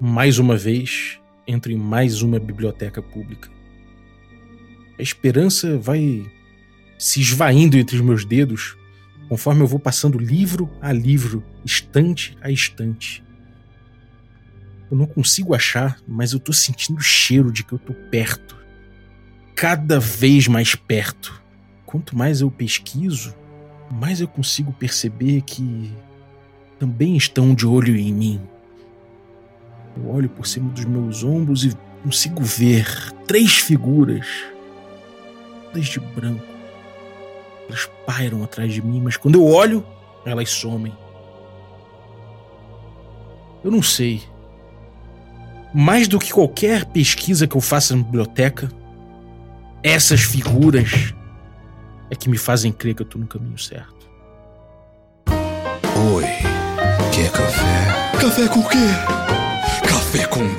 mais uma vez, entro em mais uma biblioteca pública. A esperança vai se esvaindo entre os meus dedos conforme eu vou passando livro a livro, estante a estante. Eu não consigo achar, mas eu tô sentindo o cheiro de que eu tô perto. Cada vez mais perto. Quanto mais eu pesquiso, mais eu consigo perceber que também estão de olho em mim. Eu olho por cima dos meus ombros e consigo ver três figuras, todas de branco. Elas pairam atrás de mim, mas quando eu olho, elas somem. Eu não sei. Mais do que qualquer pesquisa que eu faça na biblioteca, essas figuras é que me fazem crer que eu tô no caminho certo. Oi, quer café? Café com o quê? Com.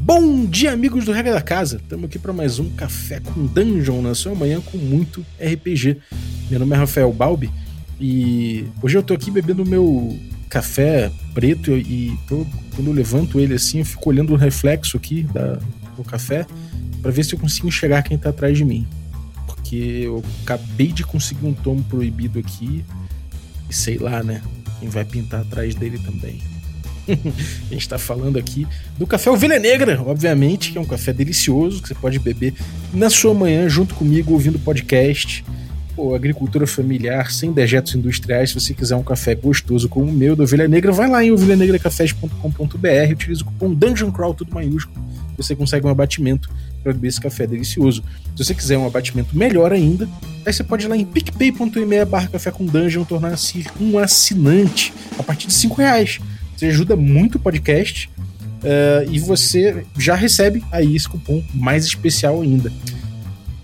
Bom dia, amigos do Regra da Casa! Estamos aqui para mais um Café com Dungeon na sua manhã com muito RPG. Meu nome é Rafael Balbi e hoje eu tô aqui bebendo meu café preto e tô, quando eu levanto ele assim, eu fico olhando o reflexo aqui da, do café para ver se eu consigo enxergar quem tá atrás de mim. Porque eu acabei de conseguir um tomo proibido aqui e sei lá, né? Quem vai pintar atrás dele também. a gente está falando aqui do café Ovelha Negra, obviamente, que é um café delicioso que você pode beber na sua manhã junto comigo ouvindo podcast. Pô, agricultura familiar, sem dejetos industriais. Se você quiser um café gostoso como o meu da Ovelha Negra, vai lá em ovelhanegracafés.com.br, utiliza o cupom Dungeon Crawl, tudo maiúsculo. Você consegue um abatimento para beber esse café delicioso. Se você quiser um abatimento melhor ainda, aí você pode ir lá em picpay.me barra café com dungeon tornar-se um assinante a partir de 5 reais. Você ajuda muito o podcast uh, e você já recebe aí esse cupom mais especial ainda.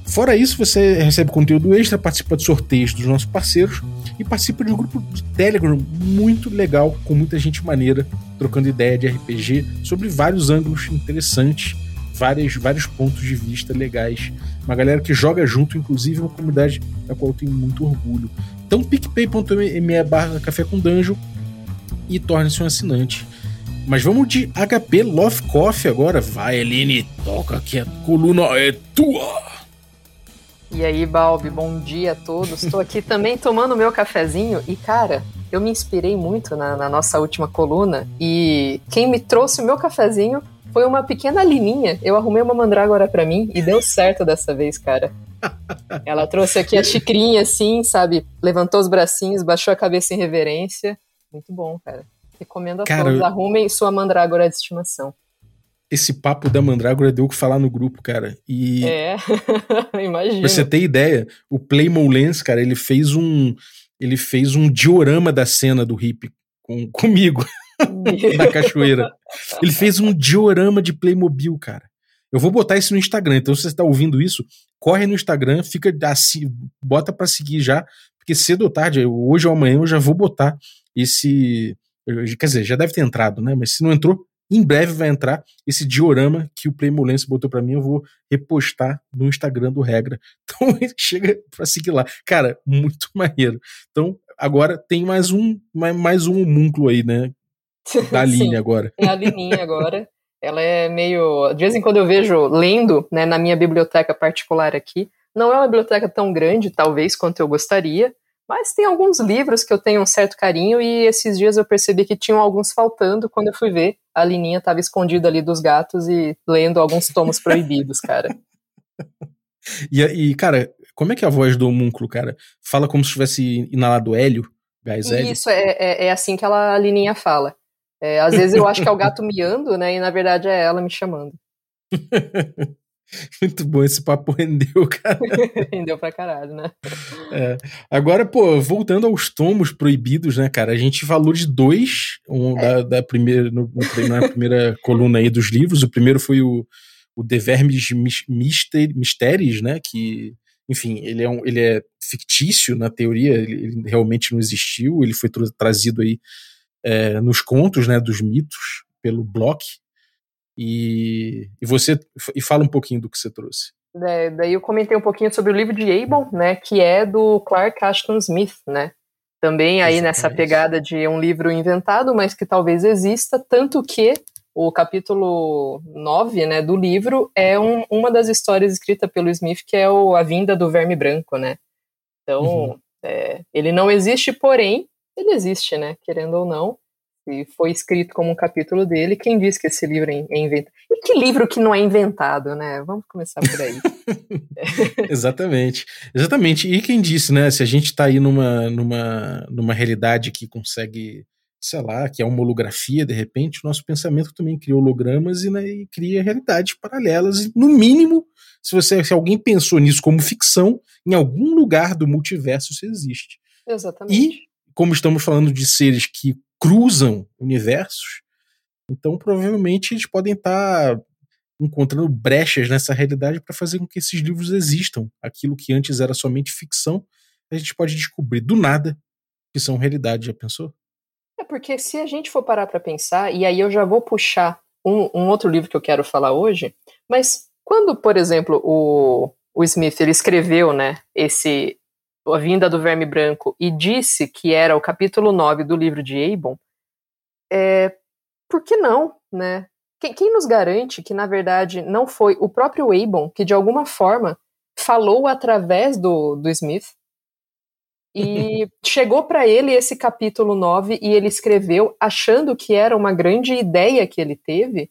Fora isso, você recebe conteúdo extra, participa de sorteios dos nossos parceiros e participa de um grupo de Telegram muito legal, com muita gente maneira, trocando ideia de RPG sobre vários ângulos interessantes, vários, vários pontos de vista legais. Uma galera que joga junto, inclusive, uma comunidade da qual eu tenho muito orgulho. Então, picpay.me barra café com dungeon e torne-se um assinante. Mas vamos de HP Love Coffee agora. Vai, Eline, toca que a coluna é tua. E aí, Balbi, bom dia a todos. Estou aqui também tomando meu cafezinho e, cara, eu me inspirei muito na, na, nossa última coluna e quem me trouxe o meu cafezinho foi uma pequena lininha. Eu arrumei uma mandrágora para mim e deu certo dessa vez, cara. Ela trouxe aqui a xicrinha assim, sabe? Levantou os bracinhos, baixou a cabeça em reverência. Muito bom, cara. Recomendo a cara, todos. Arrumem sua mandrágora de estimação esse papo da Mandrágora deu o que falar no grupo, cara. E. É, imagina. Pra você ter ideia, o Playmo Lens, cara, ele fez um. Ele fez um diorama da cena do hip com, comigo na cachoeira. Ele fez um diorama de Playmobil, cara. Eu vou botar isso no Instagram, então se você está ouvindo isso, corre no Instagram, fica assim, bota para seguir já, porque cedo ou tarde, hoje ou amanhã eu já vou botar esse, quer dizer, já deve ter entrado, né? Mas se não entrou, em breve vai entrar esse diorama que o Playmolense botou para mim. Eu vou repostar no Instagram do Regra. Então chega para seguir lá. Cara, muito maneiro. Então agora tem mais um, mais um homúnculo aí, né? Da linha agora. É a linha agora. Ela é meio. De vez em quando eu vejo lendo né, na minha biblioteca particular aqui. Não é uma biblioteca tão grande, talvez, quanto eu gostaria, mas tem alguns livros que eu tenho um certo carinho e esses dias eu percebi que tinham alguns faltando. Quando eu fui ver, a Lininha estava escondida ali dos gatos e lendo alguns tomos proibidos, cara. E, e, cara, como é que é a voz do homúnculo, cara? Fala como se tivesse inalado hélio, gás hélio? Isso, é, é, é assim que ela, a Lininha fala. É, às vezes eu acho que é o gato miando, né? E na verdade é ela me chamando. Muito bom, esse papo rendeu, cara. rendeu pra caralho, né? É. Agora, pô, voltando aos tomos proibidos, né, cara? A gente falou de dois, um é. da, da, primeira, no, na primeira coluna aí dos livros. O primeiro foi o, o The Vermes Mysteries, né? Que, enfim, ele é, um, ele é fictício na teoria, ele, ele realmente não existiu, ele foi tra trazido aí é, nos contos, né, dos mitos, pelo Bloch, e, e você e fala um pouquinho do que você trouxe. É, daí eu comentei um pouquinho sobre o livro de Abel, né, que é do Clark Ashton Smith, né, também aí Exatamente. nessa pegada de um livro inventado, mas que talvez exista, tanto que o capítulo 9, né, do livro é um, uma das histórias escritas pelo Smith, que é o, a vinda do verme branco, né, então uhum. é, ele não existe, porém, ele existe, né, querendo ou não, e foi escrito como um capítulo dele. Quem disse que esse livro é, é inventado? E que livro que não é inventado, né? Vamos começar por aí. Exatamente. Exatamente. E quem disse, né? Se a gente está aí numa, numa, numa realidade que consegue, sei lá, que é uma holografia, de repente, o nosso pensamento também cria hologramas e, né, e cria realidades paralelas. E, no mínimo, se, você, se alguém pensou nisso como ficção, em algum lugar do multiverso isso existe. Exatamente. E, como estamos falando de seres que cruzam universos, então provavelmente eles podem estar encontrando brechas nessa realidade para fazer com que esses livros existam. Aquilo que antes era somente ficção, a gente pode descobrir do nada que são realidade, já pensou? É porque se a gente for parar para pensar, e aí eu já vou puxar um, um, outro livro que eu quero falar hoje, mas quando, por exemplo, o, o Smith ele escreveu né, esse a vinda do verme branco e disse que era o capítulo 9 do livro de Abon, é, por que não, né? Quem, quem, nos garante que, na verdade, não foi o próprio Abon que, de alguma forma, falou através do, do Smith e chegou para ele esse capítulo 9 e ele escreveu achando que era uma grande ideia que ele teve,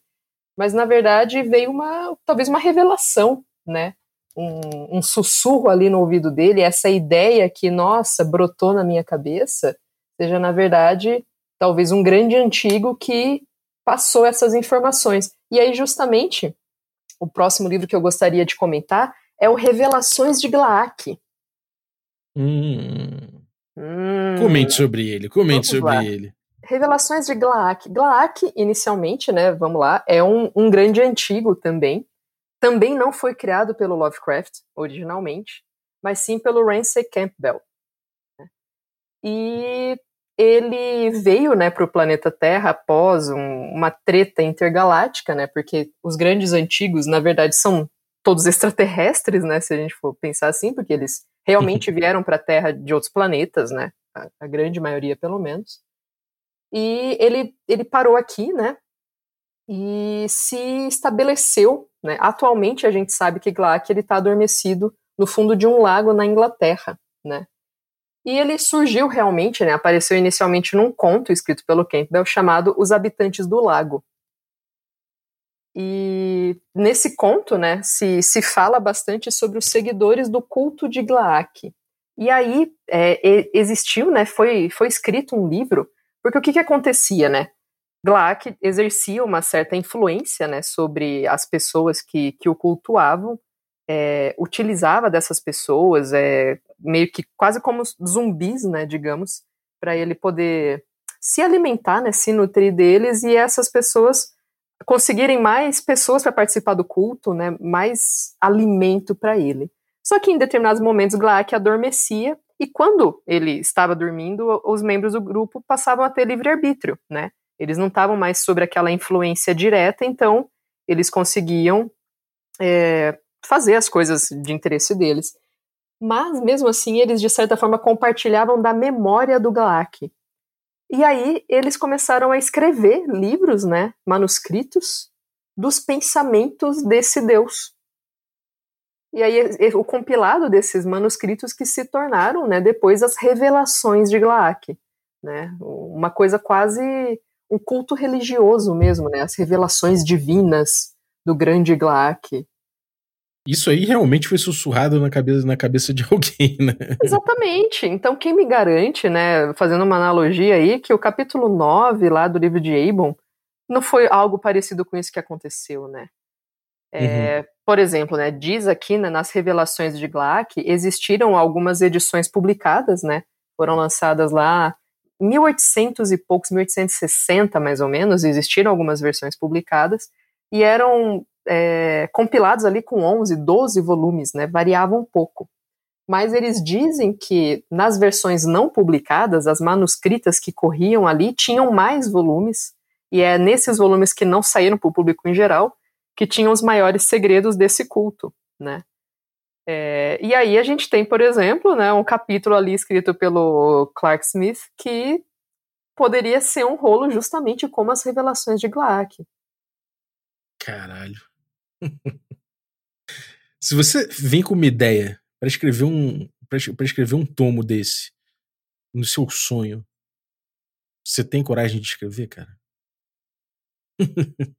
mas, na verdade, veio uma, talvez uma revelação, né? Um, um, sussurro ali no ouvido dele, essa ideia que, nossa, brotou na minha cabeça, seja, na verdade, talvez um grande antigo que passou essas informações. E aí, justamente, o próximo livro que eu gostaria de comentar é o Revelações de Glaak. Hum. Hum. Comente sobre ele, comente sobre lá. ele. Revelações de Glaak. Glaak, inicialmente, né, vamos lá, é um, um grande antigo também, também não foi criado pelo Lovecraft originalmente, mas sim pelo Ramsay Campbell. Né? E ele veio né, para o planeta Terra após um, uma treta intergaláctica, né, porque os grandes antigos, na verdade, são todos extraterrestres, né, se a gente for pensar assim, porque eles realmente vieram para a Terra de outros planetas, né, a, a, grande maioria pelo menos. E ele, ele parou aqui, né, e se estabeleceu. Né? Atualmente a gente sabe que Glaak está adormecido no fundo de um lago na Inglaterra. Né? E ele surgiu realmente, né, apareceu inicialmente num conto escrito pelo Campbell chamado Os Habitantes do Lago. E nesse conto, né, se, se fala bastante sobre os seguidores do culto de Glaak. E aí é, existiu, né, foi, foi escrito um livro, porque o que, que acontecia, né? Glaak exercia uma certa influência né, sobre as pessoas que, que o cultuavam, é, utilizava dessas pessoas, é, meio que quase como zumbis, né, digamos, para ele poder se alimentar, né, se nutrir deles e essas pessoas conseguirem mais pessoas para participar do culto, né, mais alimento para ele. Só que em determinados momentos Glaak adormecia e quando ele estava dormindo, os membros do grupo passavam a ter livre arbítrio, né? Eles não estavam mais sobre aquela influência direta, então eles conseguiam é, fazer as coisas de interesse deles. Mas, mesmo assim, eles, de certa forma, compartilhavam da memória do Galak. E aí, eles começaram a escrever livros, né, manuscritos, dos pensamentos desse Deus. E aí, o compilado desses manuscritos que se tornaram, né, depois as revelações de Glaak. Né, uma coisa quase um culto religioso mesmo, né? As revelações divinas do grande Glaak. Isso aí realmente foi sussurrado na cabeça, na cabeça de alguém, né? Exatamente. Então, quem me garante, né, fazendo uma analogia aí, que o capítulo 9 lá do livro de Abon não foi algo parecido com isso que aconteceu, né? É, uhum. Por exemplo, né, diz aqui né, nas revelações de Glaak, existiram algumas edições publicadas, né? Foram lançadas lá 1800 e poucos, 1860 mais ou menos, existiram algumas versões publicadas, e eram é, compilados ali com 11, 12 volumes, né, variavam um pouco. Mas eles dizem que nas versões não publicadas, as manuscritas que corriam ali tinham mais volumes, e é nesses volumes que não saíram para o público em geral que tinham os maiores segredos desse culto, né? É, e aí a gente tem, por exemplo, né, um capítulo ali escrito pelo Clark Smith que poderia ser um rolo justamente como as revelações de Glaak. Caralho. Se você vem com uma ideia para escrever um para escrever um tomo desse no seu sonho, você tem coragem de escrever, cara?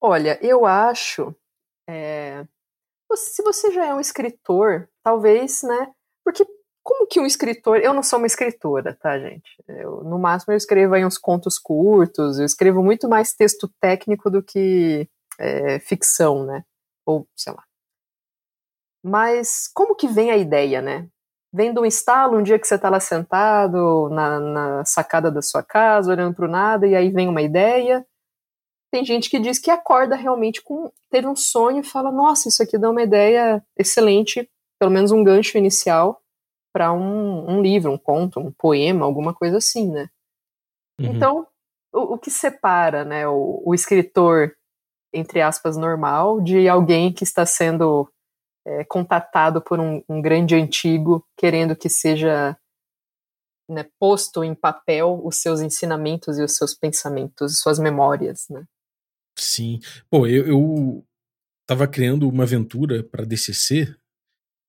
Olha, eu acho. É, se você já é um escritor, talvez, né? Porque como que um escritor. Eu não sou uma escritora, tá, gente? Eu, no máximo eu escrevo aí uns contos curtos, eu escrevo muito mais texto técnico do que é, ficção, né? Ou, sei lá. Mas como que vem a ideia, né? Vem de um estalo, um dia que você tá lá sentado na, na sacada da sua casa, olhando pro nada, e aí vem uma ideia. Tem gente que diz que acorda realmente com. teve um sonho e fala: Nossa, isso aqui dá uma ideia excelente, pelo menos um gancho inicial para um, um, livro, um conto, um poema, alguma coisa assim, né? Uhum. Então, o, o, que separa né, o, o, escritor, entre aspas, normal, de alguém que está sendo é, contatado por um, um, grande antigo, querendo que seja né, posto em papel os seus ensinamentos e os seus pensamentos, suas memórias, né? Sim. Pô, eu, eu tava criando uma aventura para DCC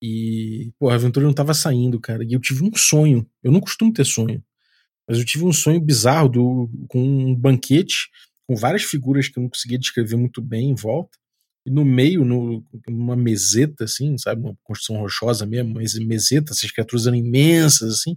e, pô, a aventura não tava saindo, cara. E eu tive um sonho. Eu não costumo ter sonho. Mas eu tive um sonho bizarro do, com um banquete com várias figuras que eu não conseguia descrever muito bem em volta. E no meio, no, numa meseta, assim, sabe? Uma construção rochosa mesmo, meseta, essas criaturas eram imensas, assim,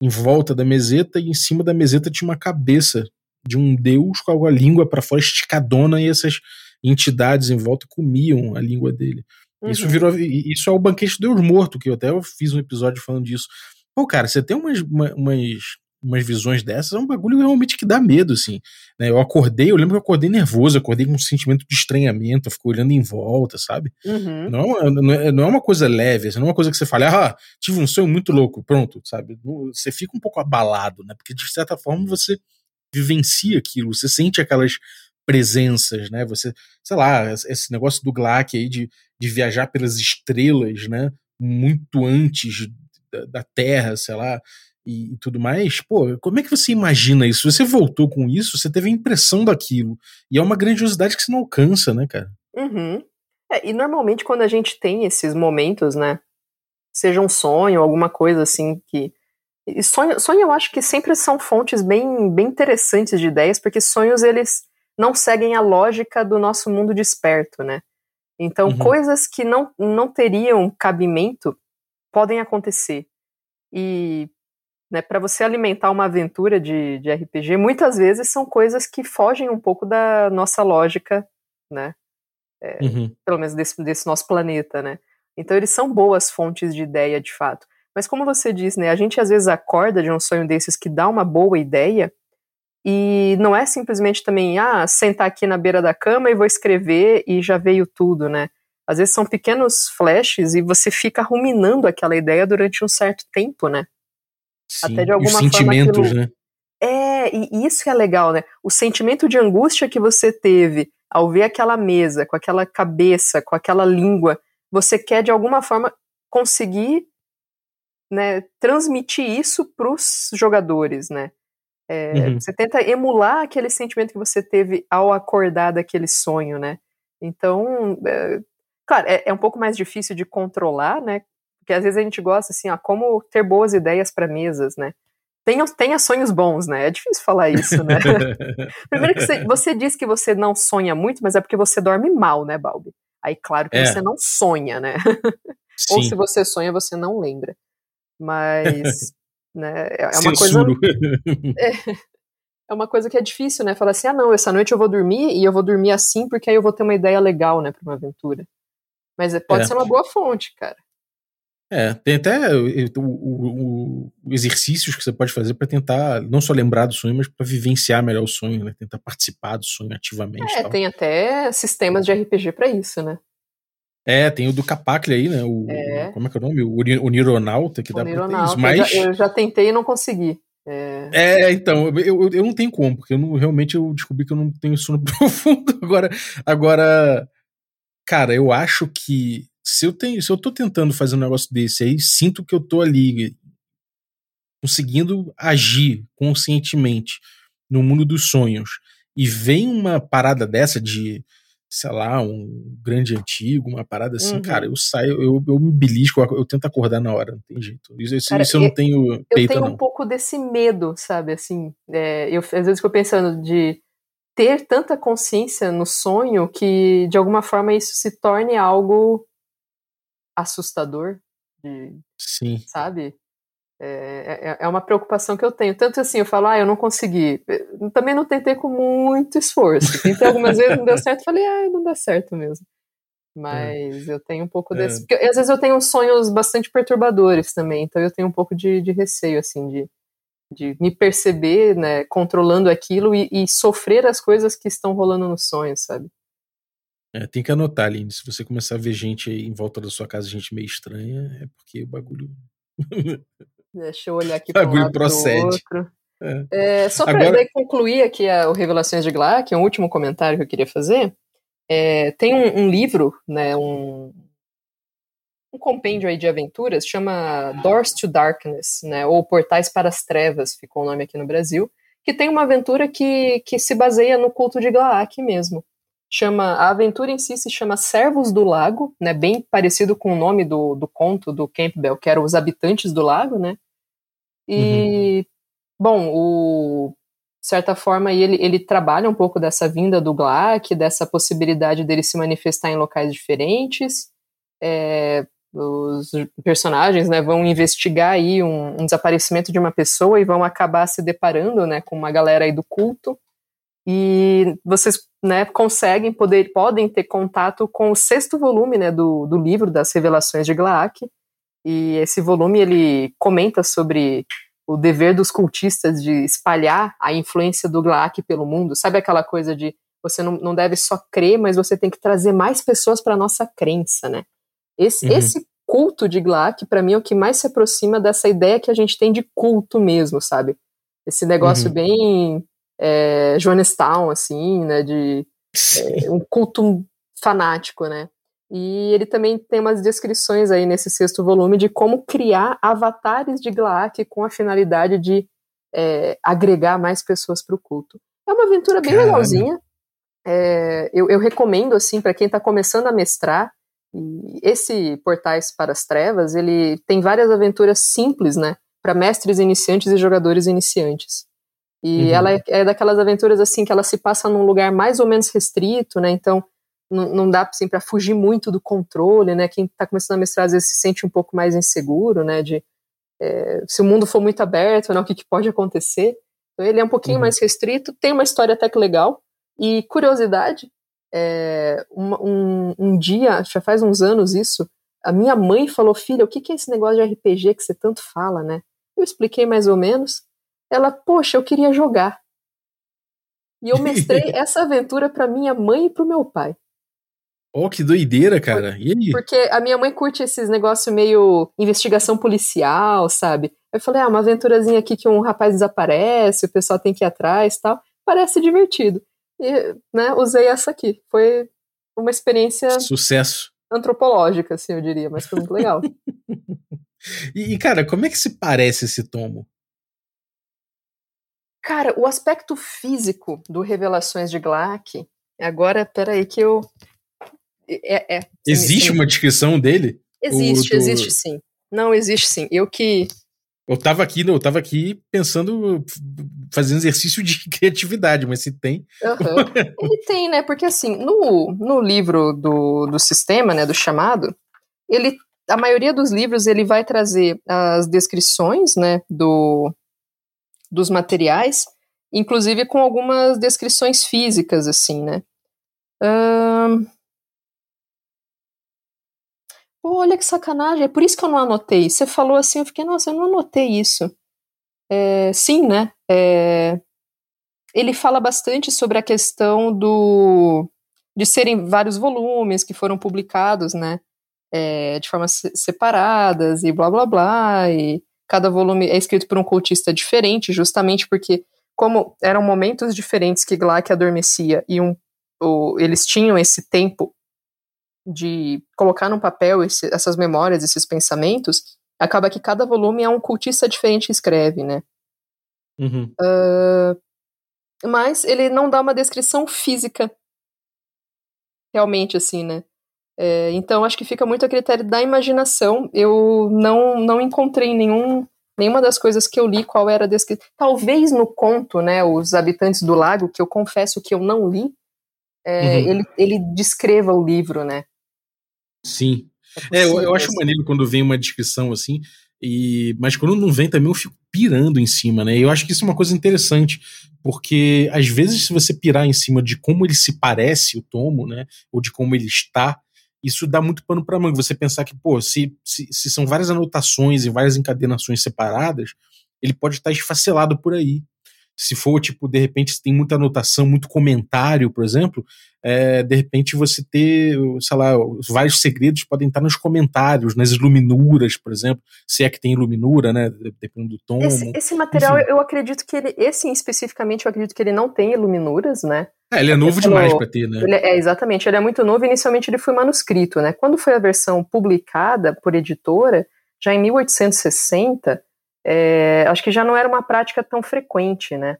em volta da meseta, e em cima da meseta tinha uma cabeça de um deus com a língua para fora esticadona, e essas entidades em volta comiam a língua dele. Uhum. Isso virou. Isso é o banquete do Deus Morto, que eu até fiz um episódio falando disso. Pô, cara, você tem umas, umas, umas visões dessas, é um bagulho realmente que dá medo, assim. Né? Eu acordei, eu lembro que eu acordei nervoso, acordei com um sentimento de estranhamento, eu fico olhando em volta, sabe? Uhum. Não, é não, é, não é uma coisa leve, assim, não é uma coisa que você fala, ah, tive um sonho muito louco, pronto, sabe? Você fica um pouco abalado, né? Porque de certa forma você vivencia aquilo, você sente aquelas presenças, né? Você, sei lá, esse negócio do Glack aí de, de viajar pelas estrelas, né? Muito antes da, da Terra, sei lá, e, e, tudo mais. Pô, como é que você imagina isso? Você voltou com isso, você teve a impressão daquilo. E é uma grandiosidade que você não alcança, né, cara? Uhum. É, e normalmente quando a gente tem esses momentos, né? Seja um sonho, alguma coisa assim que. E sonho, sonho eu acho que sempre são fontes bem, bem interessantes de ideias, porque sonhos eles não seguem a lógica do nosso mundo desperto, né? Então, uhum. coisas que não, não teriam cabimento podem acontecer. E né, para você alimentar uma aventura de, de RPG, muitas vezes são coisas que fogem um pouco da nossa lógica, né? É, uhum. Pelo menos desse, desse nosso planeta, né? Então, eles são boas fontes de ideia, de fato. Mas como você diz, né, a gente às vezes acorda de um sonho desses que dá uma boa ideia, e não é simplesmente também, ah, sentar aqui na beira da cama e vou escrever e já veio tudo, né? Às vezes são pequenos flashes e você fica ruminando aquela ideia durante um certo tempo, né? Sim, Até de alguma os sentimentos, forma. Aquilo... né? É, e isso que é legal, né? O sentimento de angústia que você teve ao ver aquela mesa, com aquela cabeça, com aquela língua, você quer de alguma forma conseguir né, transmitir isso para os jogadores, né? É, uhum. Você tenta emular aquele sentimento que você teve ao acordar daquele sonho, né? Então, é, claro, é, é, um pouco mais difícil de controlar, né? Porque às vezes a gente gosta assim, ó, como ter boas ideias para mesas, né? Tenha, tenha sonhos bons, né? É difícil falar isso, né? Primeiro que você, você diz que você não sonha muito, mas é porque você dorme mal, né, Balbi? Aí, claro que é. você não sonha, né? Ou se você sonha, você não lembra. Mas né? É, é uma coisa. É, é, uma coisa que é difícil, né? Falar assim, ah, não, essa noite eu vou dormir e eu vou dormir assim porque aí eu vou ter uma ideia legal, né, para uma aventura. Mas é, pode é. ser uma boa fonte, cara. É, tem até o, o, o exercícios que você pode fazer para tentar não só lembrar do sonho, mas para vivenciar melhor o sonho, né? Tentar participar do sonho ativamente. É, tem até sistemas de RPG para isso, né? É, tem o do Capacle aí, né? O, é. Como é que é o nome? O, o Nironauta, que o dá Nironauta. pra ter isso, mas... Eu já, eu já tentei e não consegui. É... é, então, eu, eu não tenho como, porque eu não, realmente eu descobri que eu não tenho sono profundo. Agora, agora, cara, eu acho que se eu tenho, se eu tô tentando fazer um negócio desse aí, sinto que eu tô ali conseguindo agir conscientemente no mundo dos sonhos e vem uma parada dessa de sei lá, um grande antigo, uma parada assim, uhum. cara, eu saio, eu, eu me belisco, eu tento acordar na hora, não tem jeito. Isso, isso, cara, isso eu não tenho peito, Eu tenho não. um pouco desse medo, sabe, assim, é, eu às vezes fico pensando de ter tanta consciência no sonho que, de alguma forma, isso se torne algo assustador, de, Sim. sabe? É, é, é, uma preocupação que eu tenho. Tanto assim, eu falo, ah, eu não consegui. Eu também não tentei com muito esforço. Tentei algumas vezes, não deu certo. Falei, ah, não dá certo mesmo. Mas é. eu tenho um pouco desse. É. Porque às vezes eu tenho sonhos bastante perturbadores também. Então eu tenho um pouco de, de receio, assim, de, de me perceber, né, controlando aquilo e, e sofrer as coisas que estão rolando no sonho, sabe? É, tem que anotar, Aline. Se você começar a ver gente em volta da sua casa, gente meio estranha, é porque o bagulho. Deixa eu olhar aqui para um procede. É. É, só para Agora... concluir aqui o Revelações de Glaak, um último comentário que eu queria fazer. É, tem um, um, livro, né, um, um compêndio aí de aventuras, chama Doors to Darkness, né, ou Portais para as Trevas, ficou o nome aqui no Brasil, que tem uma aventura que, que se baseia no culto de Glaak mesmo. Chama, a aventura em si se chama Servos do Lago, né, bem parecido com o nome do, do conto do Campbell, que eram os habitantes do lago, né? E, uhum. bom, o, de certa forma, ele, ele trabalha um pouco dessa vinda do Glaak, dessa possibilidade dele se manifestar em locais diferentes. É, os personagens né, vão investigar aí um, um, desaparecimento de uma pessoa e vão acabar se deparando né, com uma galera aí do culto e vocês né, conseguem poder podem ter contato com o sexto volume né, do, do livro das Revelações de Glaak e esse volume ele comenta sobre o dever dos cultistas de espalhar a influência do Glaak pelo mundo sabe aquela coisa de você não, não deve só crer mas você tem que trazer mais pessoas para nossa crença né esse, uhum. esse culto de Glaak para mim é o que mais se aproxima dessa ideia que a gente tem de culto mesmo sabe esse negócio uhum. bem é, assim, né, de é, um culto fanático, né. E ele também tem umas descrições aí nesse sexto volume de como criar avatares de Glaak com a finalidade de é, agregar mais pessoas para o culto. É uma aventura bem legalzinha. É, eu, eu, recomendo assim para quem está começando a mestrar. esse Portais para as Trevas ele tem várias aventuras simples, né, para mestres iniciantes e jogadores iniciantes. E uhum. ela é, é, daquelas aventuras assim que ela se passa num lugar mais ou menos restrito, né? Então não, dá assim para fugir muito do controle, né? Quem está começando a mestrar às vezes se sente um pouco mais inseguro, né? De é, se o mundo for muito aberto, né? O que, que pode acontecer? Então ele é um pouquinho uhum. mais restrito, tem uma história até que legal. E curiosidade, é, um, um, um, dia, já faz uns anos isso, a minha mãe falou, filha, o que, que é esse negócio de RPG que você tanto fala, né? Eu expliquei mais ou menos. Ela, poxa, eu queria jogar. E eu mestrei essa aventura para minha mãe e pro meu pai. Oh, que doideira, cara. E aí? Porque a minha mãe curte esses negócios meio investigação policial, sabe? Eu falei, ah, uma aventurazinha aqui que um rapaz desaparece, o pessoal tem que ir atrás tal. Parece divertido. E, né, usei essa aqui. Foi uma experiência. Sucesso. Antropológica, assim, eu diria, mas foi muito legal. e, cara, como é que se parece esse tomo? Cara, o aspecto físico do Revelações de Glaak, agora, peraí que eu... É, é, existe sim. uma descrição dele? Existe, do... existe sim. Não, existe sim. Eu que... Eu tava aqui, eu tava aqui pensando, fazendo exercício de criatividade, mas se tem. Uhum. Ele tem, né? Porque assim, no, no livro do, do sistema, né, do chamado, ele, a maioria dos livros ele vai trazer as descrições, né, do, dos materiais, inclusive com algumas descrições físicas, assim, né? Olha que sacanagem, é por isso que eu não anotei. Você falou assim, eu fiquei, nossa, eu não anotei isso. É, sim, né? É, ele fala bastante sobre a questão do de serem vários volumes que foram publicados, né? É, de formas separadas e blá blá blá. E Cada volume é escrito por um cultista diferente, justamente porque, como eram momentos diferentes que Glaak adormecia e um, o, eles tinham esse tempo de colocar no papel esse, essas memórias, esses pensamentos, acaba que cada volume é um cultista diferente que escreve, né? Uhum. Uh, mas ele não dá uma descrição física, realmente, assim, né? É, então acho que fica muito a critério da imaginação. Eu não, não encontrei nenhum nenhuma das coisas que eu li qual era a descrição. Talvez no conto, né, Os Habitantes do Lago, que eu confesso que eu não li, é, uhum. ele, ele descreva o livro, né? Sim. É, eu, eu, acho maneiro quando vem uma descrição assim, e mas quando não vem também eu fico pirando em cima, né? Eu acho que isso é uma coisa interessante, porque às vezes se você pirar em cima de como ele se parece, o tomo, né, ou de como ele está, isso dá muito pano para manga. Você pensar que, pô, se, se, se, são várias anotações e várias encadenações separadas, ele pode estar esfacelado por aí. Se for, tipo, de repente, se tem muita anotação, muito comentário, por exemplo, é, de repente você ter, sei lá, vários segredos podem estar nos comentários, nas iluminuras, por exemplo, se é que tem iluminura, né, dependendo do tom. Esse, esse material, Enfim. eu acredito que ele, esse especificamente, eu acredito que ele não tem iluminuras, né, é, ele é novo demais para ter, né? é, exatamente, ele é muito novo. Inicialmente ele foi manuscrito, né? Quando foi a versão publicada por editora, já em 1860, é, acho que já não era uma prática tão frequente, né?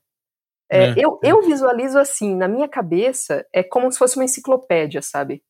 É, é, eu, é. eu visualizo assim, na minha cabeça, é como se fosse uma enciclopédia, sabe?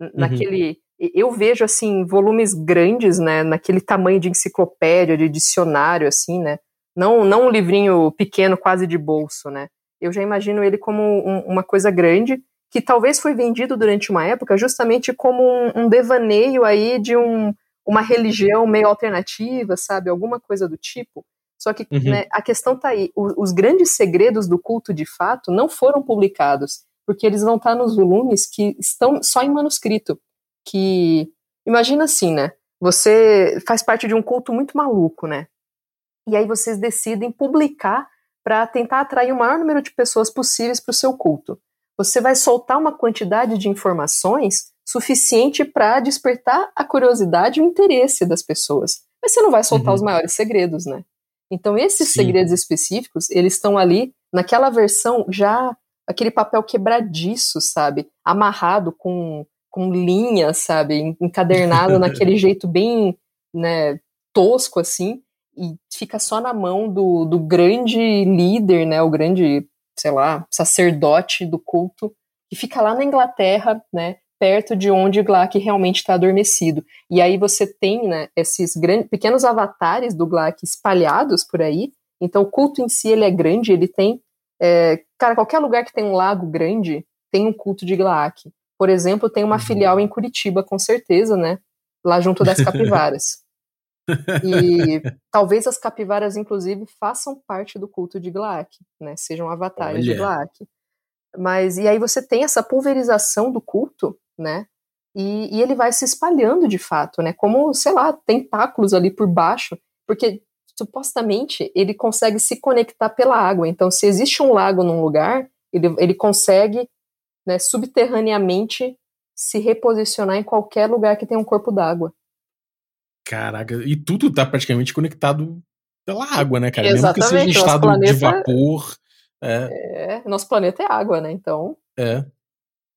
Uhum. Naquele. Eu vejo, assim, volumes grandes, né? Naquele tamanho de enciclopédia, de dicionário, assim, né? Não, não um livrinho pequeno, quase de bolso, né? Eu já imagino ele como um, uma coisa grande, que talvez foi vendido durante uma época justamente como um, um devaneio aí de um, uma religião meio alternativa, sabe? Alguma coisa do tipo. Só que uhum. né, a questão tá aí. O, os grandes segredos do culto de fato não foram publicados, porque eles vão estar nos volumes que estão só em manuscrito. Que. Imagina assim, né? Você faz parte de um culto muito maluco, né? E aí vocês decidem publicar para tentar atrair o maior número de pessoas possíveis para o seu culto. Você vai soltar uma quantidade de informações suficiente para despertar a curiosidade e o interesse das pessoas. Mas você não vai soltar uhum. os maiores segredos, né? Então esses Sim. segredos específicos, eles estão ali naquela versão já aquele papel quebradiço, sabe? Amarrado com com linha, sabe? Encadernado naquele jeito bem, né, tosco assim e fica só na mão do, do grande líder, né, o grande, sei lá, sacerdote do culto, que fica lá na Inglaterra, né, perto de onde Glack realmente está adormecido. E aí você tem, né, esses grandes, pequenos avatares do Glack espalhados por aí. Então o culto em si ele é grande, ele tem, é, cara, qualquer lugar que tem um lago grande tem um culto de Glack. Por exemplo, tem uma uhum. filial em Curitiba, com certeza, né, lá junto das capivaras. E talvez as capivaras, inclusive, façam parte do culto de Glaak, né? Sejam avatares Olha. de Glaak. Mas, e aí você tem essa pulverização do culto, né? E, e, ele vai se espalhando de fato, né? Como, sei lá, tentáculos ali por baixo, porque supostamente ele consegue se conectar pela água. Então, se existe um lago num lugar, ele, ele consegue né, subterraneamente se reposicionar em qualquer lugar que tenha um corpo d'água. Caraca, e tudo tá praticamente conectado pela água, né, cara? Exatamente. Mesmo que seja em estado planeta, de vapor. É... é... nosso planeta é água, né? Então. É.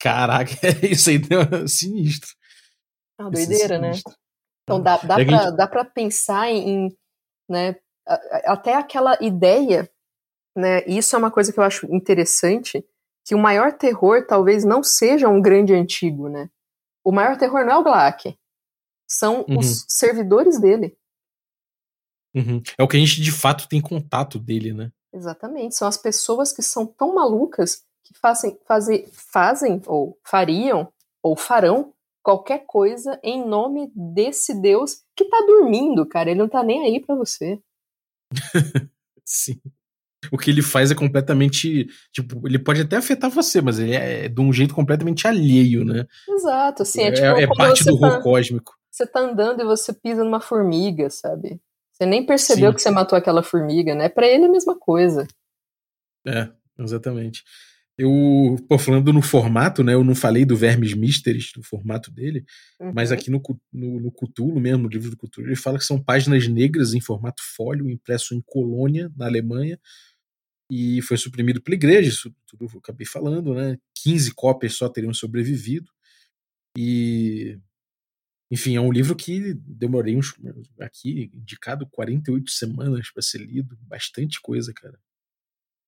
Caraca, isso aí é sinistro. Ah, doideira, é né? Então dá, dá, é pra, gente... dá pra pensar em, né, até aquela ideia, né? Isso é uma coisa que eu acho interessante, que o maior terror talvez não seja um grande antigo, né? O maior terror não é o Glaak, são uhum. os servidores dele. Uhum. É o que a gente de fato tem contato dele, né? Exatamente. São as pessoas que são tão malucas que fazem, fazem, fazem ou fariam ou farão qualquer coisa em nome desse Deus que tá dormindo, cara. Ele não tá nem aí para você. Sim. O que ele faz é completamente. Tipo, ele pode até afetar você, mas ele é de um jeito completamente alheio, né? Exato, assim. É, é, tipo, é parte do tá... cósmico você tá andando e você pisa numa formiga, sabe? Você nem percebeu Sim. que você matou aquela formiga, né? Para ele é a mesma coisa. É, exatamente. Eu, pô, falando no formato, né? Eu não falei do Vermes Mysteries, do formato dele, uhum. mas aqui no, no, no Cthulhu mesmo, no livro do Cthulhu, ele fala que são páginas negras em formato fólio, impresso em Colônia, na Alemanha, e foi suprimido pela igreja, isso tudo eu acabei falando, né? 15 cópias só teriam sobrevivido. E enfim, é um livro que demorei uns aqui indicado 48 semanas para ser lido, bastante coisa, cara.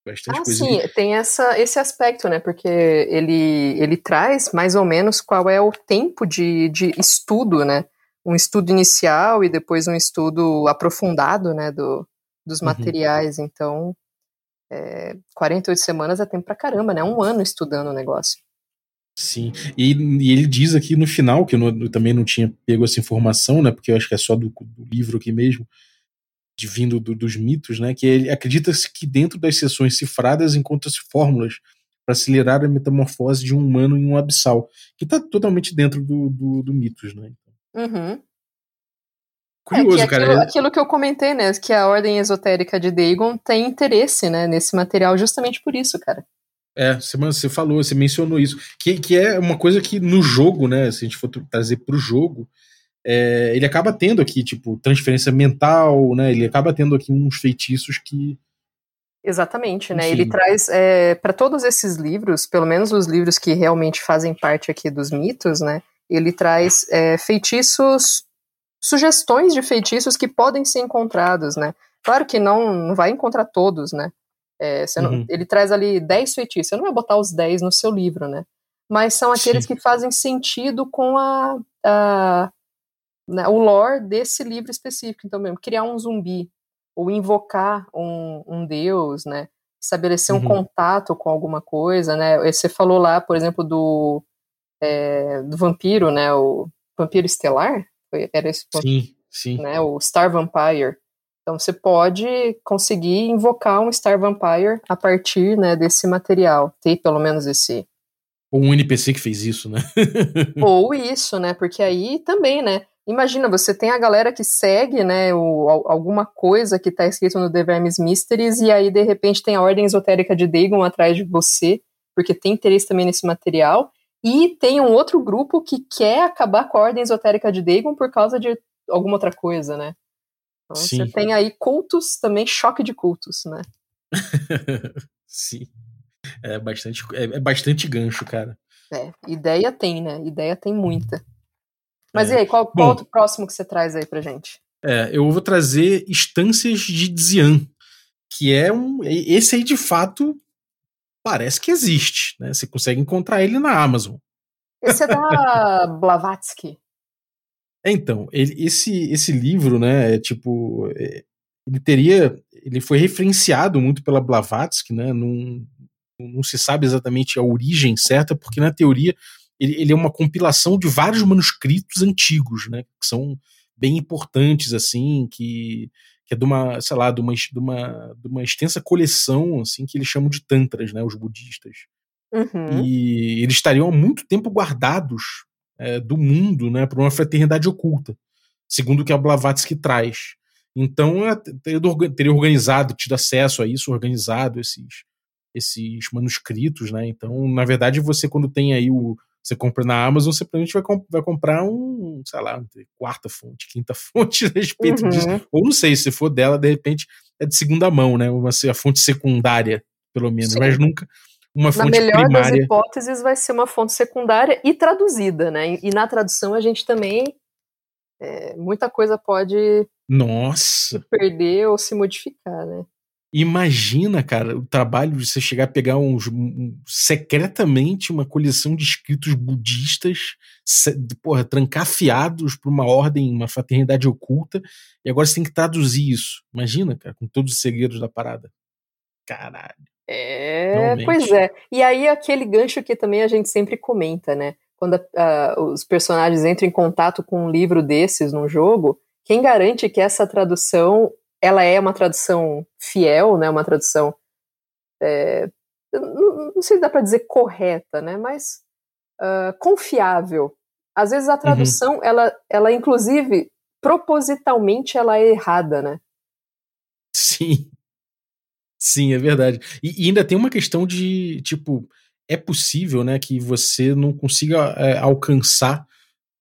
Bastante ah, coisa. sim, tem essa, esse aspecto, né? Porque ele, ele traz mais ou menos qual é o tempo de, de estudo, né? Um estudo inicial e depois um estudo aprofundado, né? Do, dos uhum. materiais. Uhum. Então, é, 48 semanas é tempo pra caramba, né? Um ano estudando o negócio. Sim, e, e, ele diz aqui no final, que eu, não, eu, também não tinha pego essa informação, né? Porque eu acho que é só do, do livro aqui mesmo, de vindo do, dos mitos, né? Que ele acredita-se que dentro das sessões cifradas encontra-se fórmulas para acelerar a metamorfose de um humano em um abissal, que está totalmente dentro do, do, do mitos, né? Uhum. Curioso, é, que cara. Aquilo, aquilo, que eu comentei, né? Que a ordem esotérica de Dagon tem interesse, né? Nesse material justamente por isso, cara. É, você, você falou, você mencionou isso. Que, que é uma coisa que no jogo, né? Se a gente for trazer pro jogo, é, ele acaba tendo aqui, tipo, transferência mental, né? Ele acaba tendo aqui uns feitiços que. Exatamente, né? Ele traz é, para todos esses livros, pelo menos os livros que realmente fazem parte aqui dos mitos, né? Ele traz é, feitiços, sugestões de feitiços que podem ser encontrados, né? Claro que não, não vai encontrar todos, né? É, não, uhum. Ele traz ali 10 feitiços, você não vai botar os 10 no seu livro, né? Mas são aqueles Sim. que fazem sentido com a, a né, o lore desse livro específico. Então, mesmo, criar um zumbi, ou invocar um, um deus, né? Estabelecer uhum. um contato com alguma coisa, né? Você falou lá, por exemplo, do, é, do vampiro, né? O vampiro estelar? Era esse Sim, sim. Né, o Star Vampire. Então você pode conseguir invocar um Star Vampire a partir né, desse material. Ter pelo menos esse. Ou um NPC que fez isso, né? Ou isso, né? Porque aí também, né? Imagina, você tem a galera que segue, né, o, alguma coisa que está escrito no The Vermes Mysteries, e aí, de repente, tem a Ordem Esotérica de Dagon atrás de você, porque tem interesse também nesse material, e tem um outro grupo que quer acabar com a Ordem Esotérica de Dagon por causa de alguma outra coisa, né? Então Sim. você tem aí cultos, também choque de cultos, né? Sim. É bastante, é, é bastante gancho, cara. É, ideia tem, né? Ideia tem muita. Mas é. e aí, qual, qual Bom, outro próximo que você traz aí pra gente? É, eu vou trazer Estâncias de Xian, que é um. Esse aí, de fato, parece que existe, né? Você consegue encontrar ele na Amazon. Esse é da Blavatsky. Então, ele, esse, esse livro, né, é tipo. É, ele teria. Ele foi referenciado muito pela Blavatsky, né? Num, não se sabe exatamente a origem certa, porque na teoria ele, ele, é uma compilação de vários manuscritos antigos, né, que são bem importantes, assim, que, que é de uma, sei lá, de uma, de, uma, de uma extensa coleção, assim, que eles chamam de tantras, né, os budistas. Uhum. E eles estariam há muito tempo guardados é, do mundo, né, para uma fraternidade oculta, segundo o que a Blavatsky traz. Então, é, teria organizado, tido acesso a isso, organizado esses, esses manuscritos, né? Então, na verdade, você quando tem aí o, você compra na Amazon, você provavelmente vai, comp vai comprar um, sei lá, quarta fonte, quinta fonte a respeito uhum. disso. Ou não sei, se for dela, de repente é de segunda mão, né? Uma a fonte secundária, pelo menos, Sim. mas nunca uma fonte primária. Na melhor primária. das hipóteses, vai ser uma fonte secundária e traduzida, né? E na tradução a gente também é, muita coisa pode Nossa. perder ou se modificar, né? Imagina, cara, o trabalho de você chegar a pegar uns, um, secretamente uma coleção de escritos budistas, se, porra, trancafiados por uma ordem, uma fraternidade oculta, e agora você tem que traduzir isso. Imagina, cara, com todos os segredos da parada. Caralho. É, pois é. E aí aquele gancho que também a gente sempre comenta, né? Quando uh, os personagens entram em contato com um livro desses num jogo, quem garante que essa tradução ela é uma tradução fiel, né? Uma tradução é, não, não, sei se dá para dizer correta, né? Mas uh, confiável. Às vezes a uhum. tradução, uhum. ela, ela inclusive propositalmente ela é errada, né? Sim. Sim, é verdade. E, e, ainda tem uma questão de, tipo, é possível, né, que você não consiga é, alcançar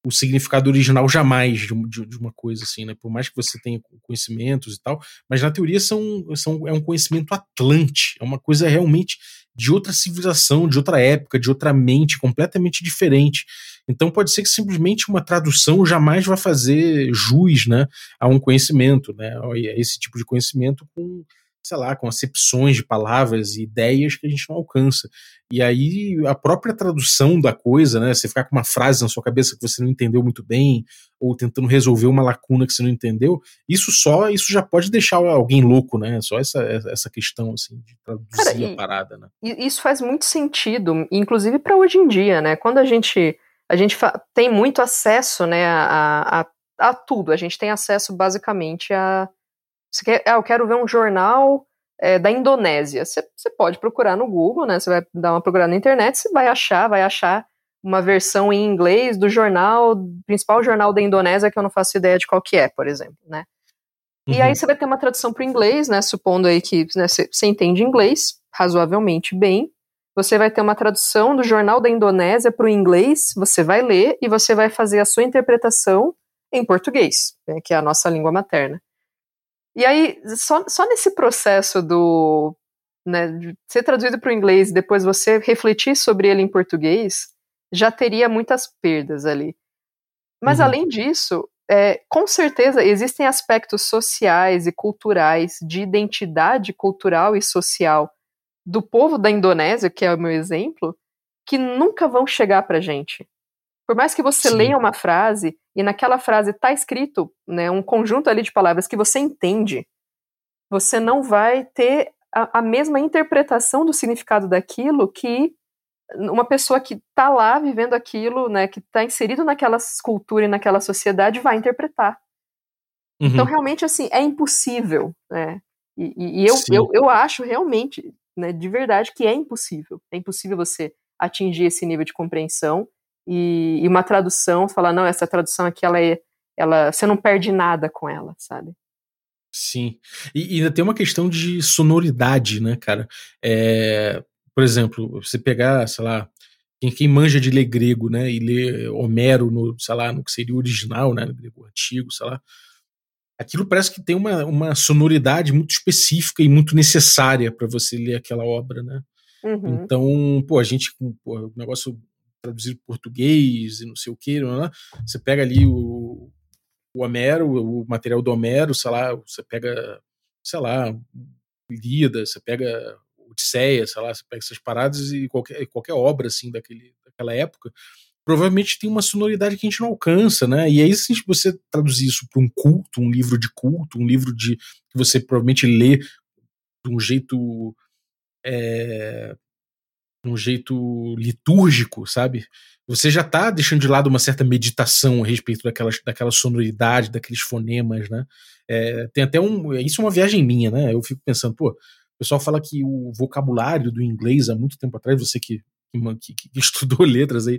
o significado original jamais de, de, de, uma coisa assim, né? Por mais que você tenha conhecimentos e tal, mas na teoria são, são, é um conhecimento atlante, é uma coisa realmente de outra civilização, de outra época, de outra mente, completamente diferente. Então pode ser que simplesmente uma tradução jamais vai fazer jus né, a um conhecimento, né, a esse tipo de conhecimento com sei lá, com acepções de palavras e ideias que a gente não alcança. E aí a própria tradução da coisa, né, você ficar com uma frase na sua cabeça que você não entendeu muito bem, ou tentando resolver uma lacuna que você não entendeu, isso só, isso já pode deixar alguém louco, né? Só essa, essa questão assim de traduzir Cara, e, a parada, né? Isso faz muito sentido, inclusive para hoje em dia, né? Quando a gente a gente tem muito acesso, né, a, a, a tudo. A gente tem acesso basicamente a você quer, ah, eu quero ver um jornal é, da Indonésia. Você, você pode procurar no Google, né? Você vai dar uma procurada na internet, você vai achar, vai achar uma versão em inglês do jornal, principal jornal da Indonésia, que eu não faço ideia de qual que é, por exemplo, né? Uhum. E aí você vai ter uma tradução para o inglês, né? Supondo aí que né, você, você entende inglês razoavelmente bem. Você vai ter uma tradução do jornal da Indonésia para o inglês, você vai ler e você vai fazer a sua interpretação em português, né, que é a nossa língua materna. E aí, só, só nesse processo do né, de ser traduzido para o inglês e depois você refletir sobre ele em português, já teria muitas perdas ali. Mas uhum. além disso, é, com certeza existem aspectos sociais e culturais, de identidade cultural e social do povo da Indonésia, que é o meu exemplo, que nunca vão chegar para gente. Por mais que você Sim. leia uma frase e naquela frase está escrito né, um conjunto ali de palavras que você entende, você não vai ter a, a mesma interpretação do significado daquilo que uma pessoa que está lá vivendo aquilo, né, que está inserido naquela cultura e naquela sociedade vai interpretar. Uhum. Então, realmente, assim, é impossível, né? E, e eu, eu, eu acho realmente, né, de verdade, que é impossível. É impossível você atingir esse nível de compreensão e, e uma tradução, falar, não, essa tradução aqui, ela é, ela, você não perde nada com ela, sabe? Sim. E, e ainda tem uma questão de sonoridade, né, cara? É, por exemplo, você pegar, sei lá, quem, quem manja de ler grego, né, e ler Homero no, sei lá, no que seria o original, né, no grego antigo, sei lá, aquilo parece que tem uma, uma sonoridade muito específica e muito necessária para você ler aquela obra, né? Uhum. Então, pô, a gente, pô, o negócio traduzir português e não sei o que, né? você pega ali o, o Homero, o material do Homero, sei lá, você pega, sei lá, Lida, você pega Odisseia, sei lá, você pega essas paradas e qualquer, qualquer obra assim daquele, daquela época, provavelmente tem uma sonoridade que a gente não alcança, né? E aí, se você traduzir isso para um culto, um livro de culto, um livro de que você provavelmente lê de um jeito é, um jeito litúrgico, sabe? Você já está deixando de lado uma certa meditação a respeito daquela, daquela sonoridade, daqueles fonemas, né? É, tem até um. Isso é uma viagem minha, né? Eu fico pensando, pô, o pessoal fala que o vocabulário do inglês há muito tempo atrás, você que, que, que estudou letras aí,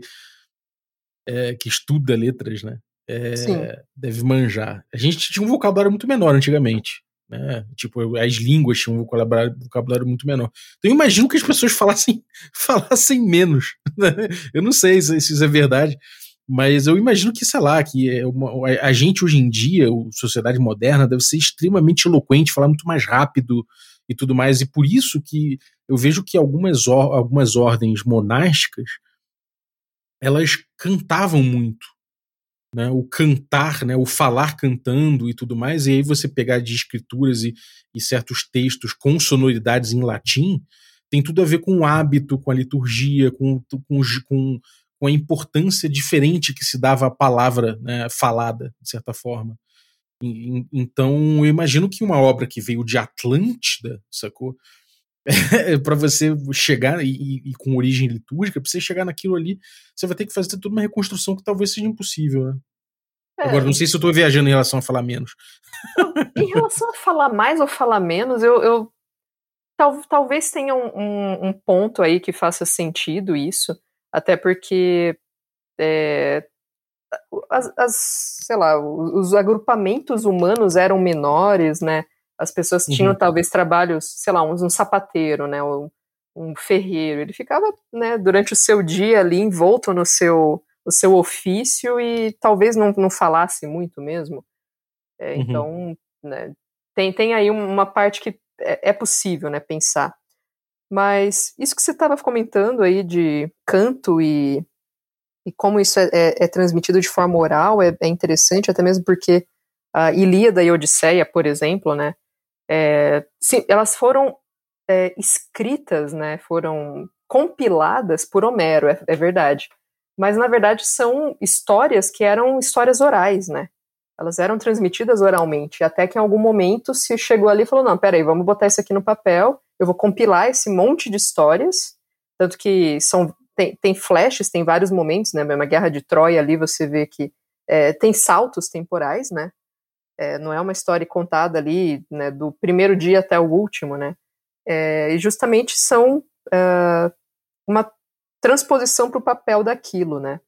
é, que estuda letras, né? É, deve manjar. A gente tinha um vocabulário muito menor antigamente. Né? Tipo, as línguas tinham um vocabulário, vocabulário muito menor. Então eu imagino que as pessoas falassem, falassem menos. Né? Eu não sei se, se, isso é verdade, mas eu imagino que, sei lá, que é a gente hoje em dia, a sociedade moderna, deve ser extremamente eloquente, falar muito mais rápido e tudo mais. E por isso que eu vejo que algumas, or, algumas ordens monásticas elas cantavam muito né, o cantar, né, o falar cantando e tudo mais, e aí você pegar de escrituras e, e certos textos com sonoridades em latim, tem tudo a ver com o hábito, com a liturgia, com, com, com, com a importância diferente que se dava à palavra né, falada, de certa forma. E, então, eu imagino que uma obra que veio de Atlântida, sacou? para você chegar e, e, e, com origem litúrgica, para você chegar naquilo ali, você vai ter que fazer toda uma reconstrução que talvez seja impossível, né? É. Agora, não sei se eu tô viajando em relação a falar menos. Em relação a falar mais ou falar menos, eu, eu tal, talvez tenha um, um, um, ponto aí que faça sentido isso, até porque é, as, as, sei lá, os agrupamentos humanos eram menores, né? As pessoas tinham uhum. talvez trabalhos, sei lá, um, um sapateiro, né? Um, um ferreiro. Ele ficava, né, durante o seu dia ali envolto no seu, no seu ofício e talvez não, não falasse muito mesmo. É, uhum. Então, né, tem, tem aí uma parte que é, é possível, né, pensar. Mas isso que você estava comentando aí de canto e, e como isso é, é, é transmitido de forma oral é, é, interessante, até mesmo porque a Ilíada e a Odisseia, por exemplo, né, é, sim, elas foram é, escritas, né, foram compiladas por Homero, é, é, verdade. Mas na verdade são histórias que eram histórias orais, né? Elas eram transmitidas oralmente, até que em algum momento se chegou ali e falou: não, peraí, vamos botar isso aqui no papel, eu vou compilar esse monte de histórias, tanto que são tem, tem flashes, tem vários momentos, né? Uma guerra de Troia ali você vê que é, tem saltos temporais, né? É, não é uma história contada ali, né, do primeiro dia até o último, né? É, e justamente são uh, uma transposição para o papel daquilo, né?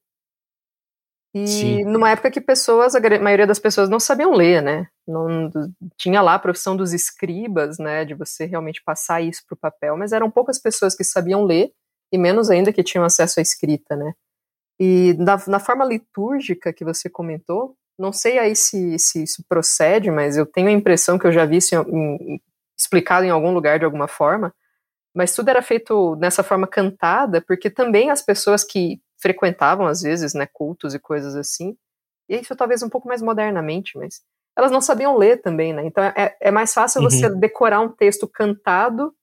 E Sim. numa época que pessoas, a maioria das pessoas não sabiam ler, né? Não, tinha lá a profissão dos escribas, né? De você realmente passar isso para o papel, mas eram poucas pessoas que sabiam ler e menos ainda que tinham acesso à escrita, né? E na, na forma litúrgica que você comentou, não sei aí se, se isso procede, mas eu tenho a impressão que eu já vi isso em, em, explicado em algum lugar de alguma forma, mas tudo era feito nessa forma cantada, porque também as pessoas que frequentavam, às vezes, né, cultos e coisas assim, e isso talvez um pouco mais modernamente, mas elas não sabiam ler também, né? Então é, é mais fácil uhum. você decorar um texto cantado,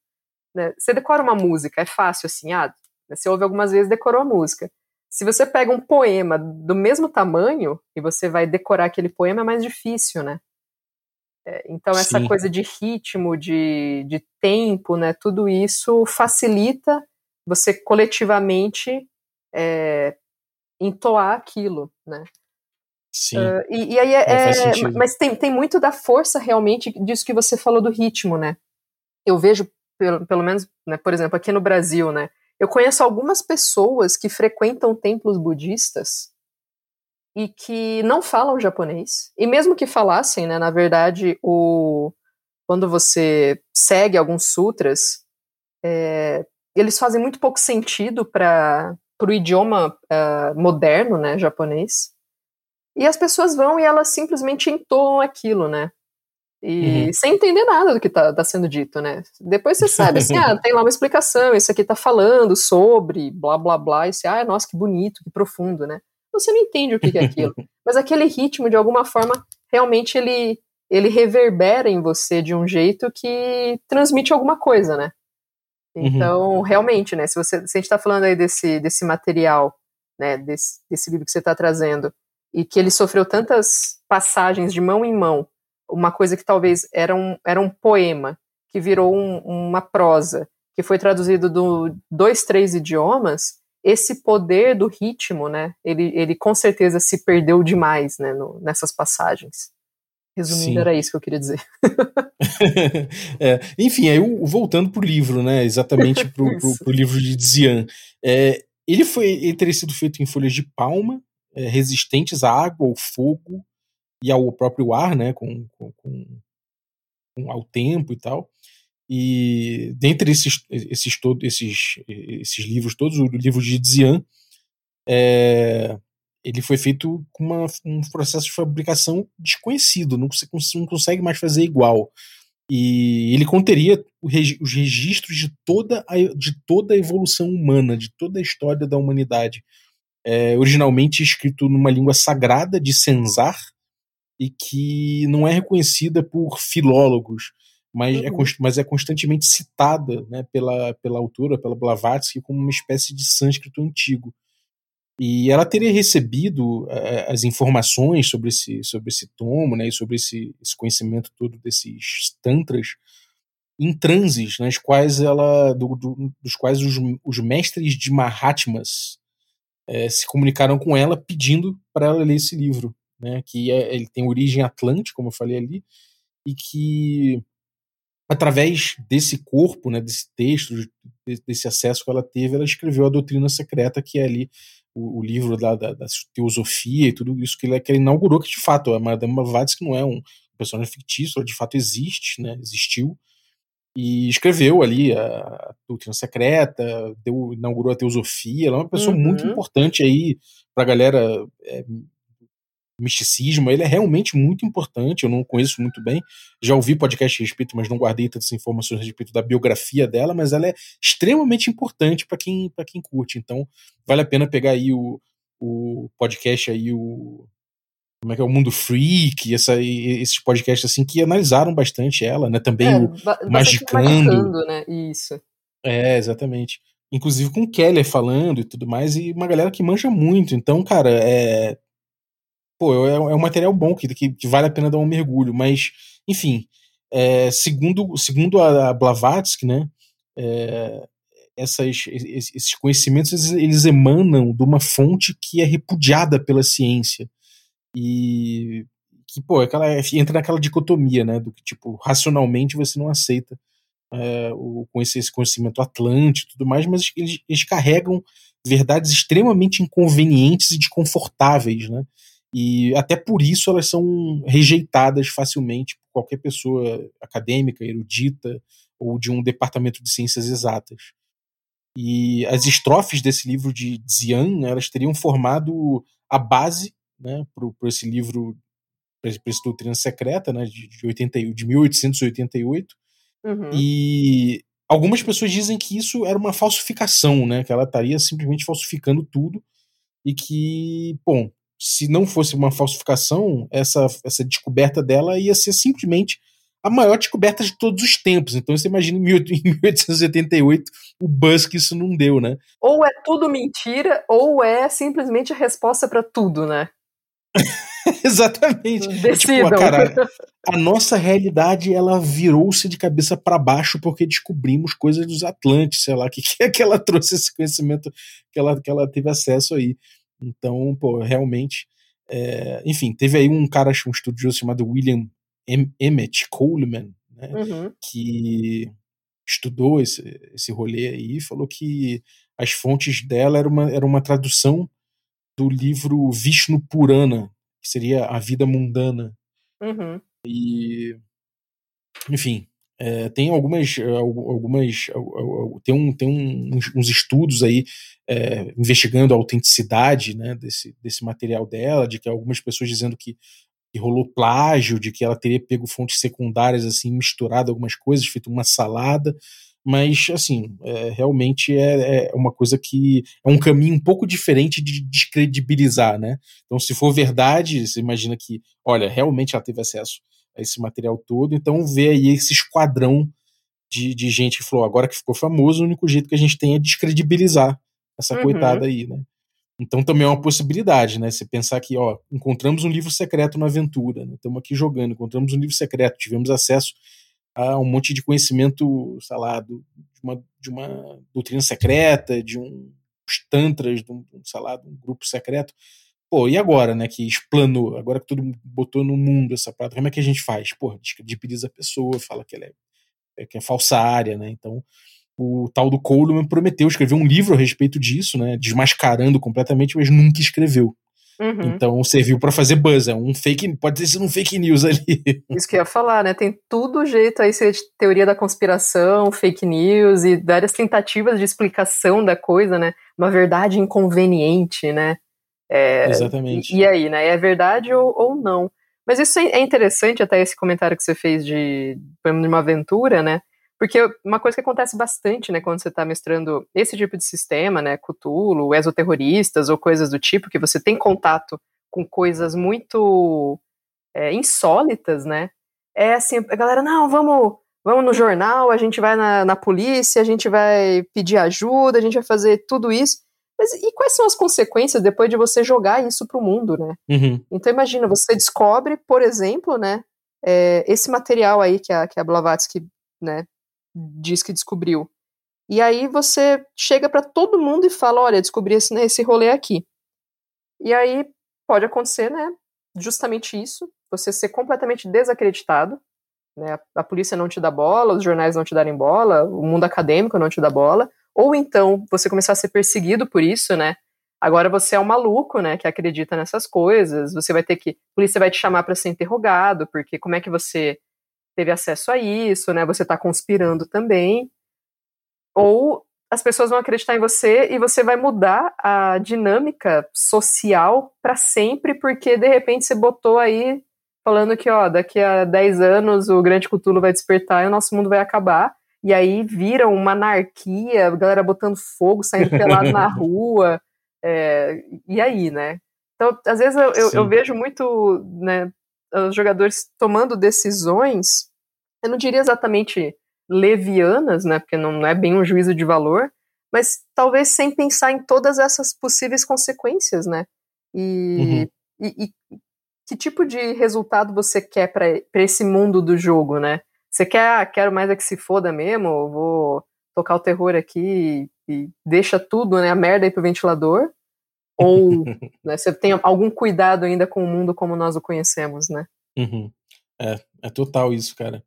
né? Você decora uma música, é fácil assim, ah, você ouve algumas vezes, decorou a música. Se você pega um poema do mesmo tamanho e você vai decorar aquele poema, é mais difícil, né? É, então, essa Sim. coisa de ritmo, de, de tempo, né, tudo isso facilita você coletivamente é, entoar aquilo, né? Sim. Uh, e, e, aí é, é mas tem, tem muito da força realmente disso que você falou do ritmo, né? Eu vejo, pelo, pelo menos, né, por exemplo, aqui no Brasil, né? Eu conheço algumas pessoas que frequentam templos budistas e que não falam japonês. E mesmo que falassem, né, na verdade, o quando você segue alguns sutras, é, eles fazem muito pouco sentido para o idioma uh, moderno, né, japonês. E as pessoas vão e elas simplesmente entoam aquilo, né? E uhum. sem entender nada do que está tá sendo dito, né? Depois você sabe, assim, ah, tem lá uma explicação, isso aqui está falando sobre blá blá blá, e você, ah, nossa, que bonito, que profundo, né? você não entende o que, é aquilo. Mas aquele ritmo, de alguma forma, realmente ele, ele reverbera em você de um jeito que transmite alguma coisa, né? Uhum. Então, uhum. realmente, né? Se, você, se a gente está falando aí desse, desse material, né? Desse, desse livro que você está trazendo, e que ele sofreu tantas passagens de mão em mão, uma coisa que talvez era um, era um poema, que virou um, uma prosa, que foi traduzido do dois, três idiomas, esse poder do ritmo, né, ele, ele com certeza se perdeu demais, né, no, nessas passagens. Resumindo, Sim. era isso que eu queria dizer. é, enfim, aí voltando pro livro, né, exatamente pro, pro, pro livro de Zian, é, ele foi ele teria sido feito em folhas de palma, é, resistentes à água, ao fogo e ao próprio ar, né, com, com, com ao tempo e tal. E dentre esses, esses, todos, esses, esses livros todos, o livro de Zian, é, ele foi feito com uma, um processo de fabricação desconhecido, não, não consegue mais fazer igual. E ele conteria os registros de toda, a, de toda a evolução humana, de toda a história da humanidade. É, originalmente escrito numa língua sagrada de Senzar, e que não é reconhecida por filólogos mas, é uhum. é, mas é constantemente citada né, pela, pela autora, pela Blavatsky, como uma espécie de sânscrito antigo. E ela teria recebido uh, as informações sobre esse, sobre esse tomo, né, e sobre esse, esse conhecimento todo desses tantras, em transes, nas quais ela, do, do, dos quais os, os mestres de Mahatmas é, se comunicaram com ela pedindo para ela ler esse livro, né, que é, ele tem origem atlântica, como eu falei ali, e que através desse corpo, né, desse texto, desse acesso que ela teve, ela escreveu a Doutrina Secreta, que é ali o, o livro da, da, da, teosofia e tudo isso que ela, que ela inaugurou, que de fato a Madame Blavatsky não é um personagem fictício, ela de fato existe, né, existiu, e escreveu ali a, a Doutrina Secreta, deu, inaugurou a teosofia, ela é uma pessoa uhum. muito importante aí para a galera é, misticismo, ele é realmente muito importante, eu não conheço muito bem, já ouvi podcast a respeito, mas não guardei tantas informações a respeito da biografia dela, mas ela é extremamente importante para quem, quem curte, então vale a pena pegar aí o, o podcast aí, o. Como é que é? O Mundo Freak, essa, esses podcasts assim que analisaram bastante ela, né? Também é, o Magicando. Magicando, né? Isso. É, exatamente. Inclusive com o Keller falando e tudo mais, e uma galera que manja muito. Então, cara, é. Pô, é, é um material bom que, que, vale a pena dar um mergulho. Mas, enfim, é, segundo, segundo a Blavatsky, né? É, essas, esses conhecimentos eles emanam de uma fonte que é repudiada pela ciência e que pô aquela entra naquela dicotomia né do que tipo racionalmente você não aceita é, esse conhecimento atlântico e tudo mais mas eles, eles carregam verdades extremamente inconvenientes e desconfortáveis né e até por isso elas são rejeitadas facilmente por qualquer pessoa acadêmica erudita ou de um departamento de ciências exatas e as estrofes desse livro de Zian, elas teriam formado a base né, para esse livro, para esse Doutrina Secreta, né, de, de, 80, de 1888. Uhum. E algumas pessoas dizem que isso era uma falsificação, né, que ela estaria simplesmente falsificando tudo e que, bom, se não fosse uma falsificação, essa, essa descoberta dela ia ser simplesmente a maior descoberta de todos os tempos. Então você imagina em 1888 o buzz que isso não deu, né? Ou é tudo mentira, ou é simplesmente a resposta para tudo, né? Exatamente. É, tipo, cara, a nossa realidade ela virou-se de cabeça para baixo porque descobrimos coisas dos Atlantes, sei lá, que que é que ela trouxe esse conhecimento que ela, que ela teve acesso aí. Então, pô, realmente, é, enfim, teve aí um cara, um estudioso chamado William Emmett Coleman, né, uhum. que estudou esse, esse rolê aí e falou que as fontes dela era uma, era uma tradução do livro Vishnu Purana, que seria a vida mundana. Uhum. E, enfim, é, tem algumas, algumas tem, um, tem um, uns, estudos aí é, investigando a autenticidade né, desse, desse material dela, de que algumas pessoas dizendo que que rolou plágio, de que ela teria pego fontes secundárias, assim, misturado algumas coisas, feito uma salada. Mas, assim, é, realmente é, é, uma coisa que é um caminho um pouco diferente de descredibilizar, né? Então, se for verdade, você imagina que, olha, realmente ela teve acesso esse material todo, então vê aí esse esquadrão de, de gente que falou, agora que ficou famoso, o único jeito que a gente tem é descredibilizar essa uhum. coitada aí, né? Então também é uma possibilidade, né? Você pensar que, ó, encontramos um livro secreto na aventura, né? estamos aqui jogando, encontramos um livro secreto, tivemos acesso a um monte de conhecimento, sei lá, do, de, uma, de uma doutrina secreta, de um tantras, de um, sei lá, de um grupo secreto. Pô, e agora, né, que explanou, agora que todo mundo botou no mundo essa parada, como é que a gente faz? Pô, descredibiliza a pessoa, fala que ela é, é, que é falsária, né? Então, o tal do Coleman prometeu escrever um livro a respeito disso, né? Desmascarando completamente, mas nunca escreveu. Uhum. Então serviu para fazer buzz, é um fake, pode ter sido um fake news ali. Isso que eu ia falar, né? Tem tudo jeito aí ser teoria da conspiração, fake news e várias tentativas de explicação da coisa, né? Uma verdade inconveniente, né? É, Exatamente. E, e, aí, né? É verdade ou, ou não? Mas isso é interessante até esse comentário que você fez de, de uma aventura, né? Porque uma coisa que acontece bastante, né, quando você está mestrando esse tipo de sistema, né, Cthulhu, exoterroristas ou coisas do tipo, que você tem contato com coisas muito é, insólitas, né, é assim, a galera, não, vamos, vamos no jornal, a gente vai na, na polícia, a gente vai pedir ajuda, a gente vai fazer tudo isso. Mas e quais são as consequências depois de você jogar isso para o mundo, né? Uhum. Então imagina, você descobre, por exemplo, né, é, esse material aí que a, que a Blavatsky né, diz que descobriu. E aí você chega para todo mundo e fala, olha, descobri esse, esse rolê aqui. E aí pode acontecer, né, justamente isso, você ser completamente desacreditado, né, a, a polícia não te dá bola, os jornais não te darem bola, o mundo acadêmico não te dá bola, ou então você começar a ser perseguido por isso, né, agora você é um maluco, né, que acredita nessas coisas, você vai ter que, a polícia vai te chamar para ser interrogado, porque como é que você teve acesso a isso, né? Você está conspirando também. Ou as pessoas vão acreditar em você e você vai mudar a dinâmica social para sempre, porque de repente você botou aí falando que, ó, daqui a 10 anos o grande Cthulhu vai despertar e o nosso mundo vai acabar. E aí vira uma anarquia, a galera botando fogo, saindo pelado na rua, É, e aí, né? Então, às vezes eu, eu, eu, vejo muito né, os jogadores tomando decisões, eu não diria exatamente levianas, né? Porque não, não é bem um juízo de valor, mas talvez sem pensar em todas essas possíveis consequências, né? E, uhum. e, e que tipo de resultado você quer para esse mundo do jogo, né? Você quer, ah, quero mais é que se foda mesmo, vou tocar o terror aqui e, e deixa tudo, né, a merda aí pro ventilador? Ou né, você tem algum cuidado ainda com o mundo como nós o conhecemos, né? Uhum. É, é total isso, cara.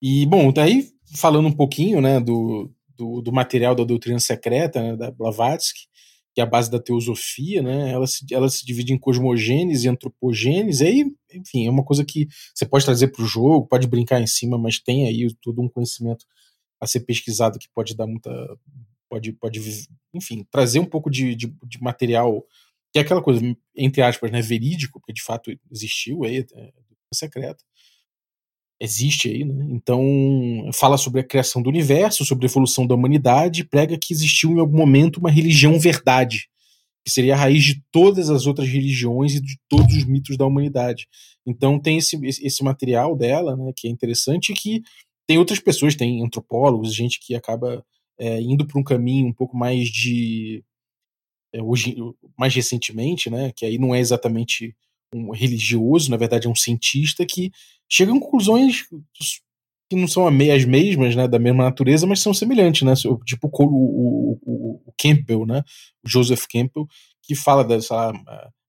E, bom, daí falando um pouquinho, né, do, do, do material da doutrina secreta, né, da Blavatsky, que é a base da teosofia, né? Ela se, ela se divide em cosmogênese e antropogênese, aí, enfim, é uma coisa que você pode trazer para o jogo, pode brincar em cima, mas tem aí todo um conhecimento a ser pesquisado que pode dar muita. pode, pode enfim, trazer um pouco de, de, de material, que é aquela coisa, entre aspas, né, verídico, porque de fato existiu aí, é, secreta existe aí, né? Então, fala sobre a criação do universo, sobre a evolução da humanidade, prega que existiu em algum momento uma religião verdade, que seria a raiz de todas as outras religiões e de todos os mitos da humanidade. Então, tem esse, esse material dela, né, que é interessante, que tem outras pessoas, tem antropólogos, gente que acaba é, indo para um caminho um pouco mais de. É, hoje, mais recentemente, né, que aí não é exatamente um religioso, na verdade é um cientista que chega a conclusões que não são as mesmas, né, da mesma natureza, mas são semelhantes, né, tipo o, o, o, Campbell, né, o Joseph Campbell, que fala dessa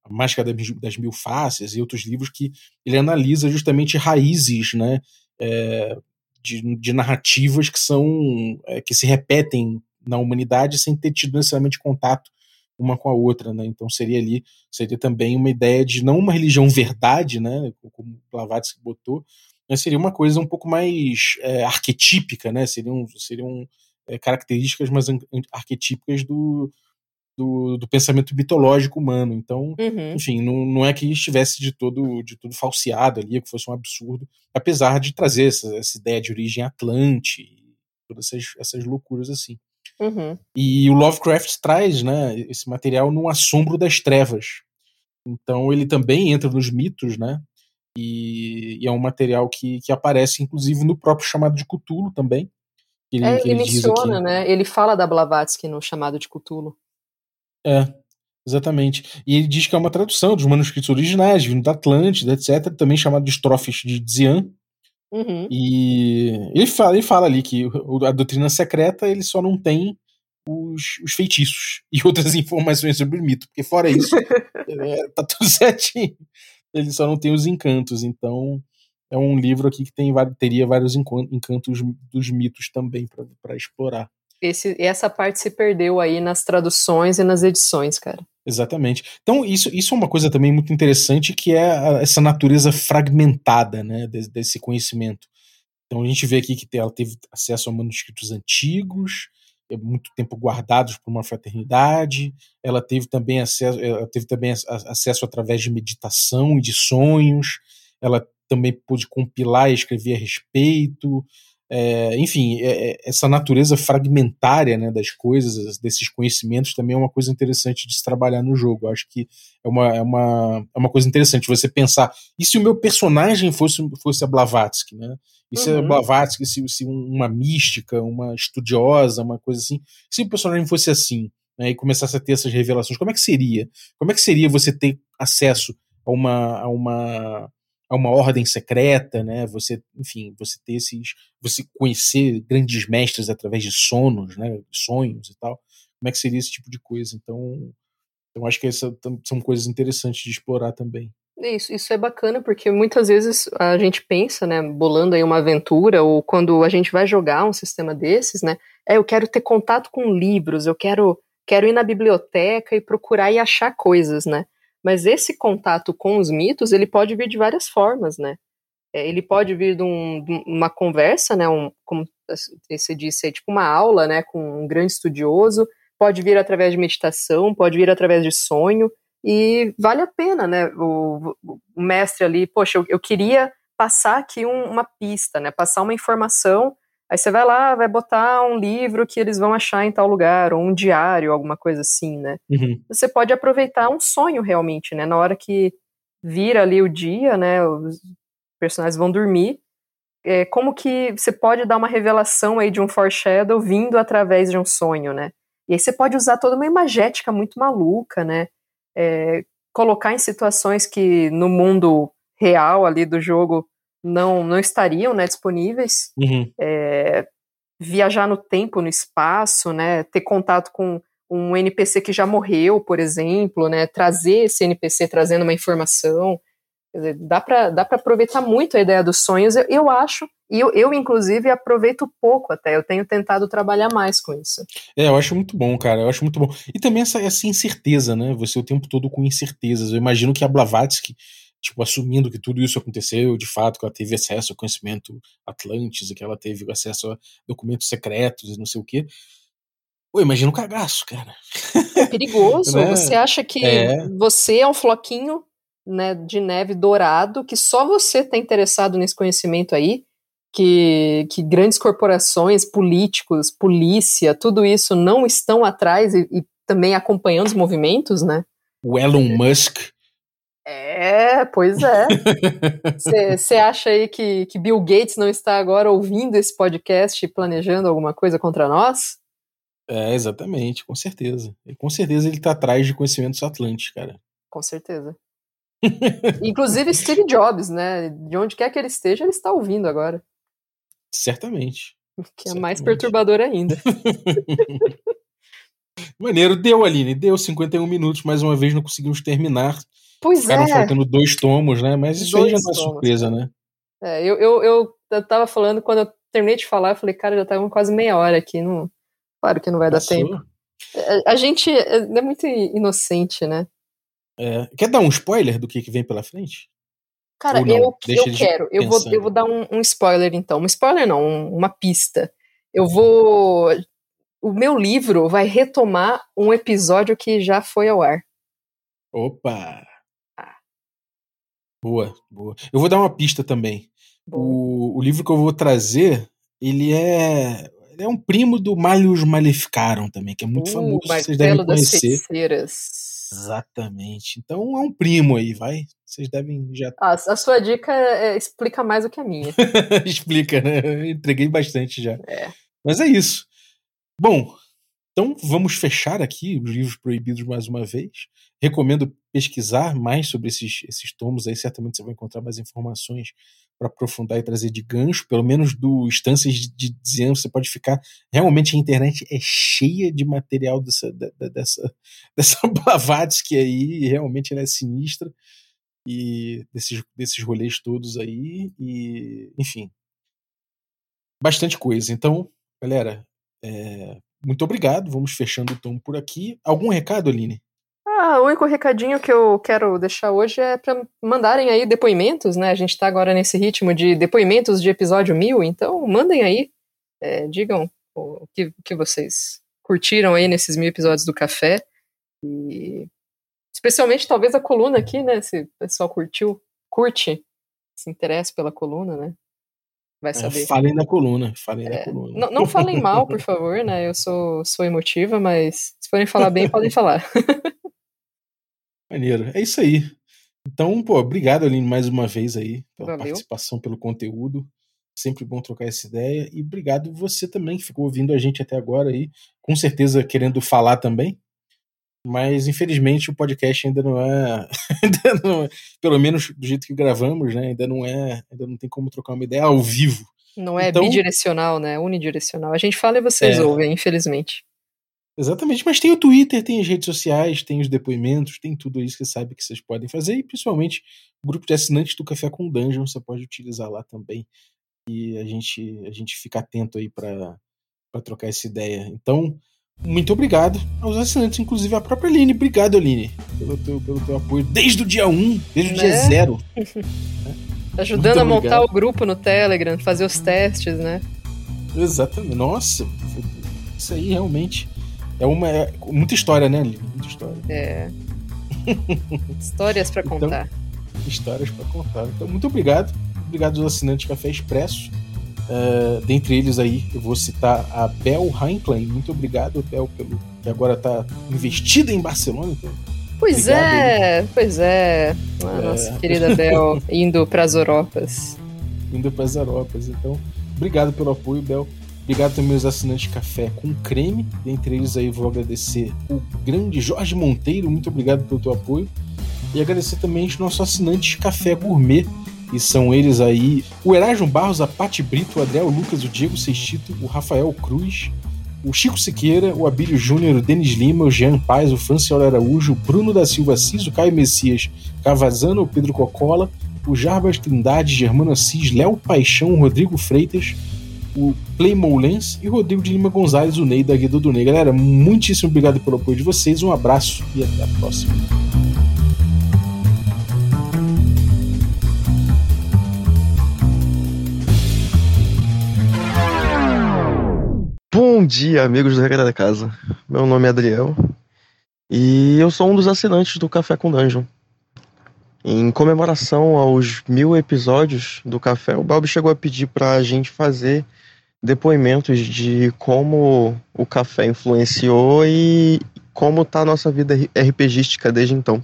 Máscara das Mil Faces e outros livros que ele analisa justamente raízes, né, é, de, de, narrativas que são é, que se repetem na humanidade sem ter tido necessariamente contato uma com a outra, né? Então seria ali, seria também uma ideia de não uma religião verdade, né? Como Blavatsky botou, mas seria uma coisa um pouco mais é, arquetípica, né? Seriam, seriam é, características mais arquetípicas do, do, do, pensamento mitológico humano. Então, uhum. enfim, não, não é que estivesse de todo, de todo falseado ali, que fosse um absurdo, apesar de trazer essa, essa ideia de origem atlante, todas essas, essas loucuras assim. Uhum. E o Lovecraft traz né, esse material no assombro das trevas. Então ele também entra nos mitos, né? E, e é um material que, que aparece, inclusive, no próprio chamado de Cthulhu também. Ele, é, ele, ele menciona, né? Ele fala da Blavatsky no chamado de Cthulhu. É, exatamente. E ele diz que é uma tradução dos manuscritos originais, vindo da Atlântida, etc., também chamado de estrofes de Dzian, Uhum. E ele fala, ele fala ali que a doutrina secreta ele só não tem os, os feitiços e outras informações sobre o mito, porque fora isso, é, tá tudo certinho. Ele só não tem os encantos, então é um livro aqui que tem, teria vários encantos dos mitos também para explorar. Esse, essa parte se perdeu aí nas traduções e nas edições, cara. Exatamente. Então, isso, isso é uma coisa também muito interessante, que é a, essa natureza fragmentada né, desse, desse, conhecimento. Então, a gente vê aqui que ela teve acesso a manuscritos antigos, é muito tempo guardados por uma fraternidade, ela teve também acesso, ela teve também acesso através de meditação e de sonhos, ela também pôde compilar e escrever a respeito, é, enfim, é, é, essa natureza fragmentária né, das coisas, desses conhecimentos, também é uma coisa interessante de se trabalhar no jogo. acho que é uma, é, uma, é uma coisa interessante você pensar. E se o meu personagem fosse, fosse a Blavatsky? Né? E se uhum. a Blavatsky, se, se uma mística, uma estudiosa, uma coisa assim, se o personagem fosse assim né, e começasse a ter essas revelações, como é que seria? Como é que seria você ter acesso a uma. A uma a uma ordem secreta, né? Você, enfim, você ter esses, você conhecer grandes mestres através de sonos, né? Sonhos e tal. Como é que seria esse tipo de coisa? Então, eu acho que são coisas interessantes de explorar também. Isso, isso é bacana porque muitas vezes a gente pensa, né, bolando aí uma aventura ou quando a gente vai jogar um sistema desses, né, é eu quero ter contato com livros, eu quero quero ir na biblioteca e procurar e achar coisas, né? Mas esse contato com os mitos, ele pode vir de várias formas, né? É, ele pode vir de, um, de uma conversa, né? Um, como você disse, é tipo uma aula, né? Com um grande estudioso. Pode vir através de meditação, pode vir através de sonho. E vale a pena, né? O, o mestre ali, poxa, eu, eu queria passar aqui um, uma pista, né? Passar uma informação Aí você vai lá, vai botar um livro que eles vão achar em tal lugar, ou um diário, alguma coisa assim, né? Uhum. Você pode aproveitar um sonho realmente, né? Na hora que vira ali o dia, né? Os personagens vão dormir. É, como que você pode dar uma revelação aí de um foreshadow vindo através de um sonho, né? E aí você pode usar toda uma imagética muito maluca, né? É, colocar em situações que no mundo real ali do jogo não, não estariam né, disponíveis. Uhum. É, viajar no tempo, no espaço, né? Ter contato com um NPC que já morreu, por exemplo, né? Trazer esse NPC trazendo uma informação. Quer dizer, dá para dá aproveitar muito a ideia dos sonhos, eu, eu acho, e eu, eu, inclusive, aproveito pouco até. Eu tenho tentado trabalhar mais com isso. É, eu acho muito bom, cara. Eu acho muito bom. E também essa, essa incerteza, né? Você o tempo todo com incertezas. Eu imagino que a Blavatsky, tipo, assumindo que tudo isso aconteceu, de fato, que ela teve acesso ao conhecimento Atlantis, e que ela teve acesso a documentos secretos e não sei o quê. Pô, imagina um cagaço, cara. É perigoso. né? Você acha que É. você é um floquinho né, de neve dourado, que só você está interessado nesse conhecimento aí, que, que grandes corporações, políticos, polícia, tudo isso não estão atrás e, e também acompanhando os movimentos, né? O Elon Musk. É, pois é. Você acha aí que, que Bill Gates não está agora ouvindo esse podcast e planejando alguma coisa contra nós? É, exatamente, com certeza. E com certeza ele tá atrás de conhecimentos atlantes, cara. Com certeza. Inclusive Steve Jobs, né? De onde quer que ele esteja, ele está ouvindo agora. Certamente. Que é mais Certamente. perturbador ainda. Maneiro, deu, Aline, deu 51 minutos, mais uma vez não conseguimos terminar. Pois Ficaram é. faltando dois tomos, né? Mas isso aí já Dois não é surpresa, né? É, eu, eu, eu, eu tava falando, quando eu terminei de falar, eu falei, cara, já tava quase meia hora aqui. Não, claro que não vai dar Passou. tempo. A, a gente é é muito inocente, né? É, quer dar um spoiler do que, que vem pela frente? Cara, eu, Deixa eu quero. Eu vou, eu vou dar um, um spoiler, então. Um spoiler não, um- uma pista. Eu vou. O meu livro vai retomar um episódio que já foi ao ar. Opa! Boa, boa. Eu vou dar uma pista também. O, o livro que eu vou trazer, ele é. Ele é um primo do Malius Maleficaram também, que é muito uh, famoso, vocês devem conhecer. Exatamente. Então é um primo aí, vai. Vocês devem já. Ah, a sua dica é, explica mais do que a minha. Explica, né? Eu entreguei bastante já. É. Mas é isso. Bom, então vamos fechar aqui os livros proibidos mais uma vez. Recomendo pesquisar mais sobre esses, esses tomos aí. Certamente você vai encontrar mais informações para aprofundar e trazer de gancho, pelo menos do instâncias de, dizendo você pode ficar. Realmente a internet é cheia de material dessa, dessa, dessa Blavatsky aí, realmente ela é sinistra. E desses, desses rolês todos aí, e enfim. Bastante coisa. Então, galera, é, muito obrigado. Vamos fechando o tom por aqui. Algum recado, Aline? Ah, o único recadinho que eu quero deixar hoje é para mandarem aí depoimentos, né? A gente tá agora nesse ritmo de depoimentos de episódio mil, então mandem aí, é, digam o que, o que vocês curtiram aí nesses mil episódios do Café. E especialmente talvez a coluna aqui, né? Se o pessoal curtiu, curte, se interessa pela coluna, né? Vai É, saber. falem da coluna. Falem da É, coluna. Não, não falem mal, por favor, né? Eu sou, sou emotiva, mas se forem falar bem, podem falar. Maneiro. É isso aí. Então, pô, obrigado, Aline, mais uma vez aí pela Valeu. participação, pelo conteúdo. Sempre bom trocar essa ideia. E obrigado você também que ficou ouvindo a gente até agora aí, com certeza querendo falar também. Mas infelizmente o podcast ainda não é, ainda não é- pelo menos do jeito que gravamos, né? Ainda não é, ainda não tem como trocar uma ideia ao vivo. Não é Então- bidirecional, né? Unidirecional. A gente fala e vocês É. ouvem, infelizmente. Exatamente, mas tem o Twitter, tem as redes sociais, tem os depoimentos, tem tudo isso que sabe que vocês podem fazer, e principalmente o grupo de assinantes do Café com Dungeon, você pode utilizar lá também. E a gente, a gente fica atento aí para trocar essa ideia. Então, muito obrigado aos assinantes, inclusive a própria Aline. Obrigado, Aline, pelo teu, pelo teu apoio desde o dia 1, desde o dia Né? 0. Ajudando a montar o grupo no Telegram, fazer os testes, né? Exatamente. Nossa, isso aí realmente é uma. É muita história, né, Aline? Muita história. É. Histórias pra contar. histórias para contar. Então, muito obrigado. Obrigado aos assinantes Café Expresso. Uh, dentre eles aí, eu vou citar a Bel Heinklein. Muito obrigado, Bel, pelo que agora está investida em Barcelona. Então, pois obrigado, é, aí. pois é. Ah, é. Nossa querida Bel indo para as Europas. Indo para as Europas. Então, obrigado pelo apoio, Bel. Obrigado também aos assinantes Café com Creme. Dentre eles aí vou agradecer o grande Jorge Monteiro. Muito obrigado pelo teu apoio. E agradecer também os nossos assinantes Café Gourmet. E são eles aí o Erasmo Barros, a Pati Brito, o Adriel Lucas, o Diego Sextito, o Rafael Cruz, o Chico Siqueira, o Abílio Júnior, o Denis Lima, o Jean Paz, o Franciolo Araújo, o Bruno da Silva Assis, o Caio Messias, Cavazano, o Pedro Cocola, o Jarbas Trindade, Germano Assis, Léo Paixão, o Rodrigo Freitas, o Playmo Lens e o Rodrigo de Lima Gonzalez, o Ney da Guido do Ney. Galera, muitíssimo obrigado pelo apoio de vocês, um abraço e até a próxima. Bom dia, amigos do Regra da Casa. Meu nome é Adriel e eu sou um dos assinantes do Café com Dungeon. Em comemoração aos mil episódios do Café, o Bob chegou a pedir para a gente fazer depoimentos de como o café influenciou e como tá a nossa vida RPGística desde então.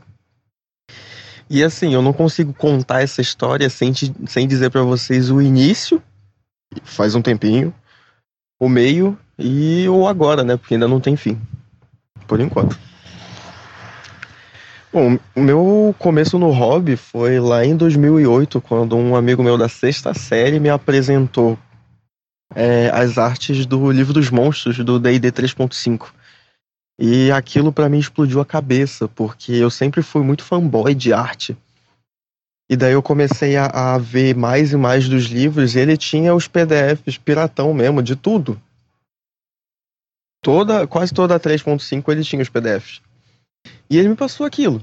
E assim, eu não consigo contar essa história sem, te, sem dizer para vocês o início, faz um tempinho, o meio e o agora, né? Porque ainda não tem fim. Por enquanto. Bom, meu começo no hobby foi lá em 2008, quando um amigo meu da sexta série me apresentou é, as artes do livro dos monstros do D&D 3.5. E aquilo para mim explodiu a cabeça, porque eu sempre fui muito fanboy de arte. E daí eu comecei a, a ver mais e mais dos livros, e ele tinha os PDFs piratão mesmo, de tudo. Toda, quase toda a 3.5 ele tinha os PDFs. E ele me passou aquilo.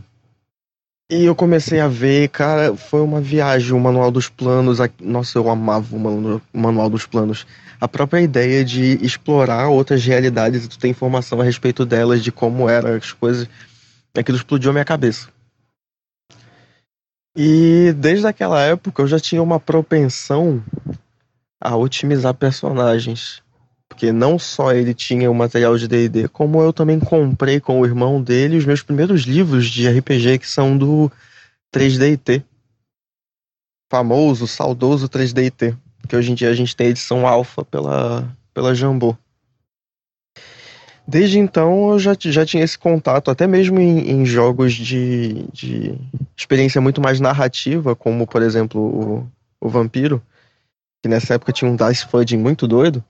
E eu comecei a ver, cara, foi uma viagem, o Manual dos Planos. Nossa, eu amava o Manual dos Planos. A própria ideia de explorar outras realidades e tu ter informação a respeito delas, de como eram as coisas, aquilo explodiu a minha cabeça. E desde aquela época eu já tinha uma propensão a otimizar personagens. Porque não só ele tinha o material de D&D, como eu também comprei com o irmão dele os meus primeiros livros de RPG que são do 3DT. Famoso, saudoso 3DT. Que hoje em dia a gente tem a edição alfa pela, pela Jambô. Desde então eu já, já tinha esse contato, até mesmo em, em jogos de, de experiência muito mais narrativa, como por exemplo o, o Vampiro, que nessa época tinha um dice fudging muito doido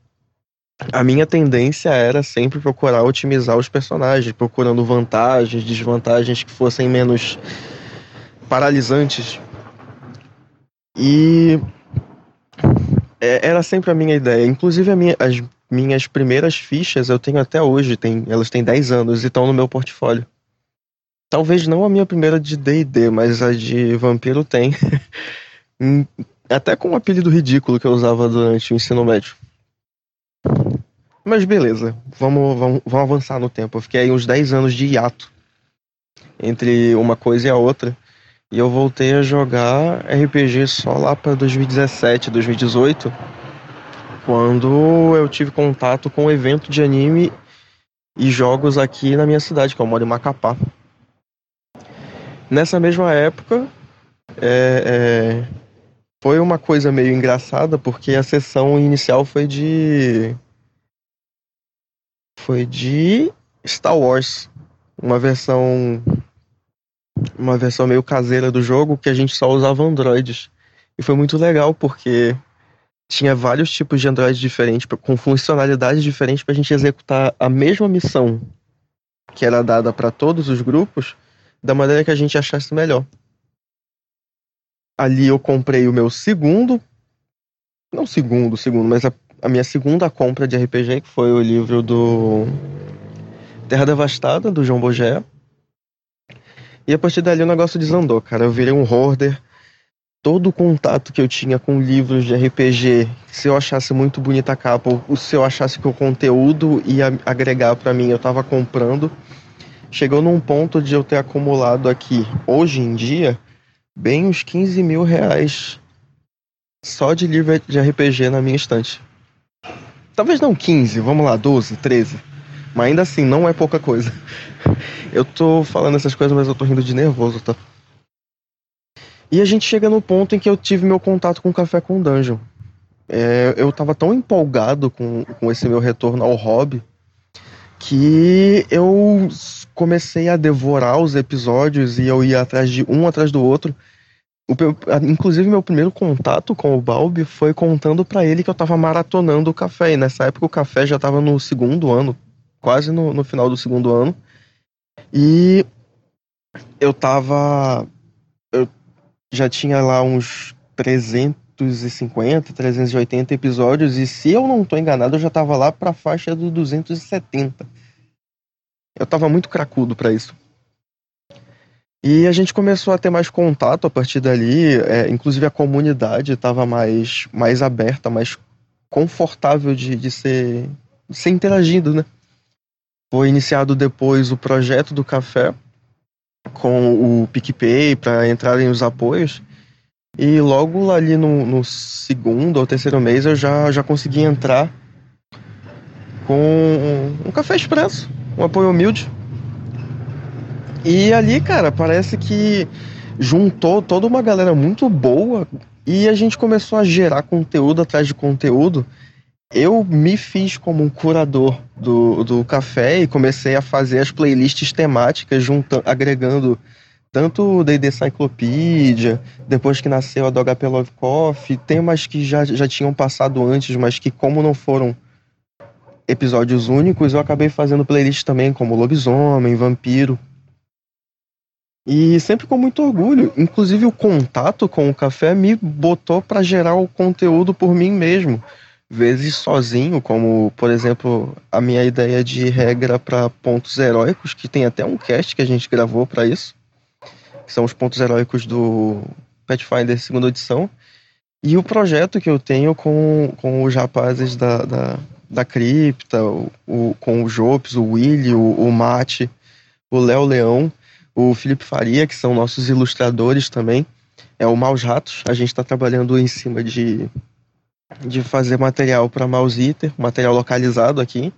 a minha tendência era sempre procurar otimizar os personagens, procurando vantagens, desvantagens que fossem menos paralisantes. E é, era sempre a minha ideia. Inclusive minha, as minhas primeiras fichas eu tenho até hoje, tem, elas têm 10 anos e estão no meu portfólio. Talvez não a minha primeira de D&D, mas a de Vampiro tem. até com um apelido ridículo que eu usava durante o ensino médio. Mas beleza, vamos, vamos, vamos avançar no tempo. Eu fiquei aí uns 10 anos de hiato entre uma coisa e a outra. E eu voltei a jogar RPG só lá para 2017, 2018, quando eu tive contato com o evento de anime e jogos aqui na minha cidade, que eu moro em Macapá. Nessa mesma época, é, é, foi uma coisa meio engraçada, porque a sessão inicial foi de foi de Star Wars, uma versão uma versão meio caseira do jogo que a gente só usava androides. E foi muito legal porque tinha vários tipos de androides diferentes com funcionalidades diferentes para a gente executar a mesma missão que era dada para todos os grupos da maneira que a gente achasse melhor. Ali eu comprei o meu segundo, não segundo, segundo, mas a a minha segunda compra de RPG, que foi o livro do Terra Devastada, do João Bogé. E a partir dali o negócio desandou, cara. Eu virei um hoarder. Todo o contato que eu tinha com livros de RPG, se eu achasse muito bonita a capa, ou se eu achasse que o conteúdo ia agregar para mim, eu tava comprando. Chegou num ponto de eu ter acumulado aqui, hoje em dia, bem uns 15 mil reais só de livro de RPG na minha estante. Talvez não 15, vamos lá, 12, 13. Mas ainda assim, não é pouca coisa. Eu tô falando essas coisas, mas eu tô rindo de nervoso, tá? E a gente chega no ponto em que eu tive meu contato com o Café com Dungeon. É, eu tava tão empolgado com, com esse meu retorno ao hobby que eu comecei a devorar os episódios e eu ia atrás de um atrás do outro. O, inclusive, meu primeiro contato com o Balbi foi contando para ele que eu tava maratonando o café. E nessa época o café já tava no segundo ano, quase no, no final do segundo ano. E eu tava. Eu já tinha lá uns 350, 380 episódios. E se eu não tô enganado, eu já tava lá pra faixa do 270. Eu tava muito cracudo para isso. E a gente começou a ter mais contato a partir dali, é, inclusive a comunidade estava mais, mais aberta, mais confortável de, de, ser, de ser interagido, né? Foi iniciado depois o projeto do café com o PicPay para entrarem os apoios. E logo ali no, no, segundo ou terceiro mês eu já, já consegui entrar com um, um café expresso, um apoio humilde e ali, cara, parece que juntou toda uma galera muito boa e a gente começou a gerar conteúdo atrás de conteúdo. Eu me fiz como um curador do, do café e comecei a fazer as playlists temáticas, juntando, agregando tanto o D&D Cyclopedia, depois que nasceu a do HP Love Coffee, temas que já, já tinham passado antes, mas que como não foram episódios únicos, eu acabei fazendo playlists também, como Lobisomem, Vampiro. E sempre com muito orgulho. Inclusive o contato com o café me botou para gerar o conteúdo por mim mesmo. Vezes sozinho, como por exemplo a minha ideia de regra para pontos heróicos, que tem até um cast que a gente gravou para isso. Que são os pontos heróicos do Pathfinder segunda edição. E o projeto que eu tenho com, com os rapazes da, da, da cripta, o, o, com o Jopes, o Willy, o, o Mate, o Léo Leão o Felipe Faria, que são nossos ilustradores também, é o Maus Ratos. A gente está trabalhando em cima de, de fazer material para Maus Eater, material localizado aqui.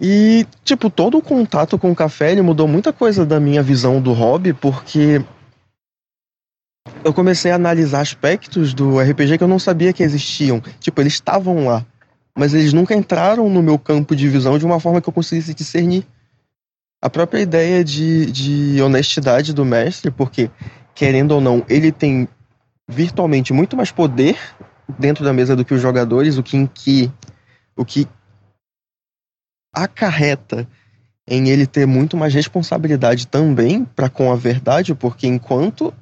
E, tipo, todo o contato com o café ele mudou muita coisa da minha visão do hobby, porque eu comecei a analisar aspectos do RPG que eu não sabia que existiam. Tipo, eles estavam lá, mas eles nunca entraram no meu campo de visão de uma forma que eu conseguisse discernir a própria ideia de, de honestidade do mestre, porque, querendo ou não, ele tem virtualmente muito mais poder dentro da mesa do que os jogadores, o que que o que acarreta em ele ter muito mais responsabilidade também para com a verdade, porque enquanto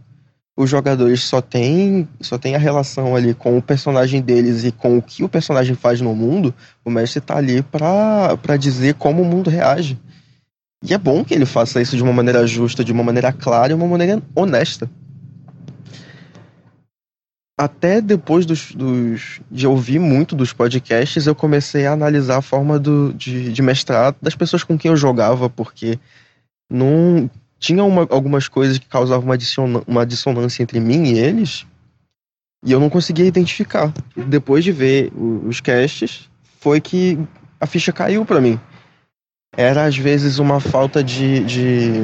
os jogadores só têm só tem a relação ali com o personagem deles e com o que o personagem faz no mundo, o mestre está ali para dizer como o mundo reage. E é bom que ele faça isso de uma maneira justa, de uma maneira clara e uma maneira honesta. Até depois dos, dos, de ouvir muito dos podcasts, eu comecei a analisar a forma do, de, de mestrar das pessoas com quem eu jogava, porque não tinha uma, algumas coisas que causavam uma, adiciona, uma dissonância entre mim e eles, e eu não conseguia identificar. Depois de ver os casts, foi que a ficha caiu para mim era às vezes uma falta de, de,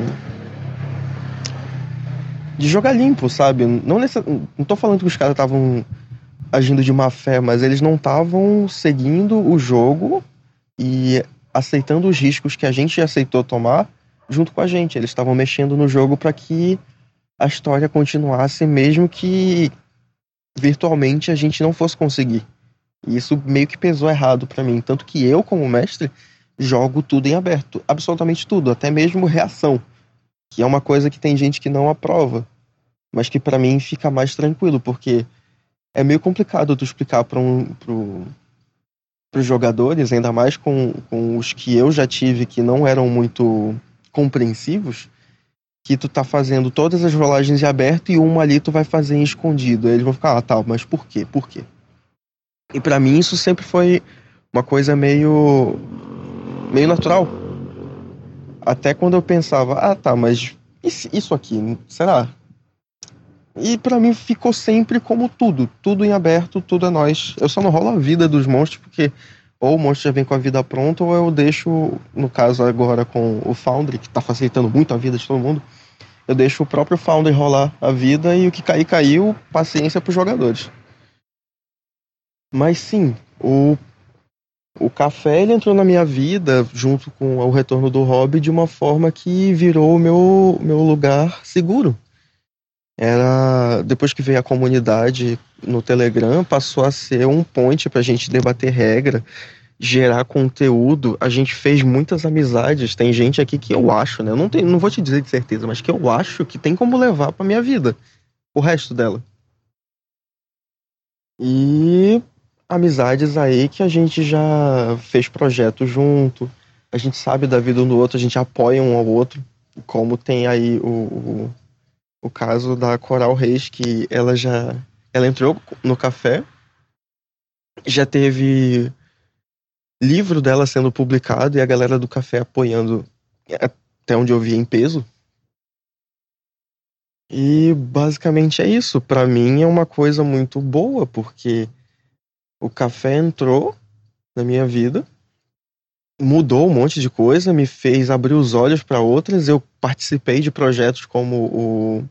de jogar limpo, sabe? Não, nessa, não tô falando que os caras estavam agindo de má fé, mas eles não estavam seguindo o jogo e aceitando os riscos que a gente aceitou tomar junto com a gente. Eles estavam mexendo no jogo para que a história continuasse, mesmo que virtualmente a gente não fosse conseguir. E isso meio que pesou errado para mim. Tanto que eu, como mestre, jogo tudo em aberto, absolutamente tudo, até mesmo reação, que é uma coisa que tem gente que não aprova, mas que para mim fica mais tranquilo, porque é meio complicado tu explicar para um pro, os jogadores, ainda mais com, com os que eu já tive que não eram muito compreensivos, que tu tá fazendo todas as rolagens em aberto e uma ali tu vai fazer em escondido. Aí eles vão ficar, ah, tá, mas por quê? Por quê? E para mim isso sempre foi uma coisa meio meio natural. Até quando eu pensava, ah tá, mas isso aqui, será? E para mim ficou sempre como tudo, tudo em aberto, tudo é nós. Eu só não rolo a vida dos monstros porque ou o monstro já vem com a vida pronta ou eu deixo, no caso agora com o Foundry, que tá facilitando muito a vida de todo mundo, eu deixo o próprio Foundry rolar a vida e o que cair caiu, paciência pros jogadores. Mas sim, o o café ele entrou na minha vida junto com o retorno do hobby de uma forma que virou o meu, meu lugar seguro. Era depois que veio a comunidade no Telegram, passou a ser um ponte para a gente debater regra, gerar conteúdo. A gente fez muitas amizades. Tem gente aqui que eu acho, né? Eu não, tenho, não vou te dizer de certeza, mas que eu acho que tem como levar para minha vida o resto dela. E amizades aí que a gente já fez projetos junto, a gente sabe da vida um do outro, a gente apoia um ao outro, como tem aí o, o, o caso da Coral Reis, que ela já ela entrou no café, já teve livro dela sendo publicado e a galera do café apoiando até onde eu vi em peso. E basicamente é isso. Para mim é uma coisa muito boa, porque o café entrou na minha vida, mudou um monte de coisa, me fez abrir os olhos para outras. Eu participei de projetos como o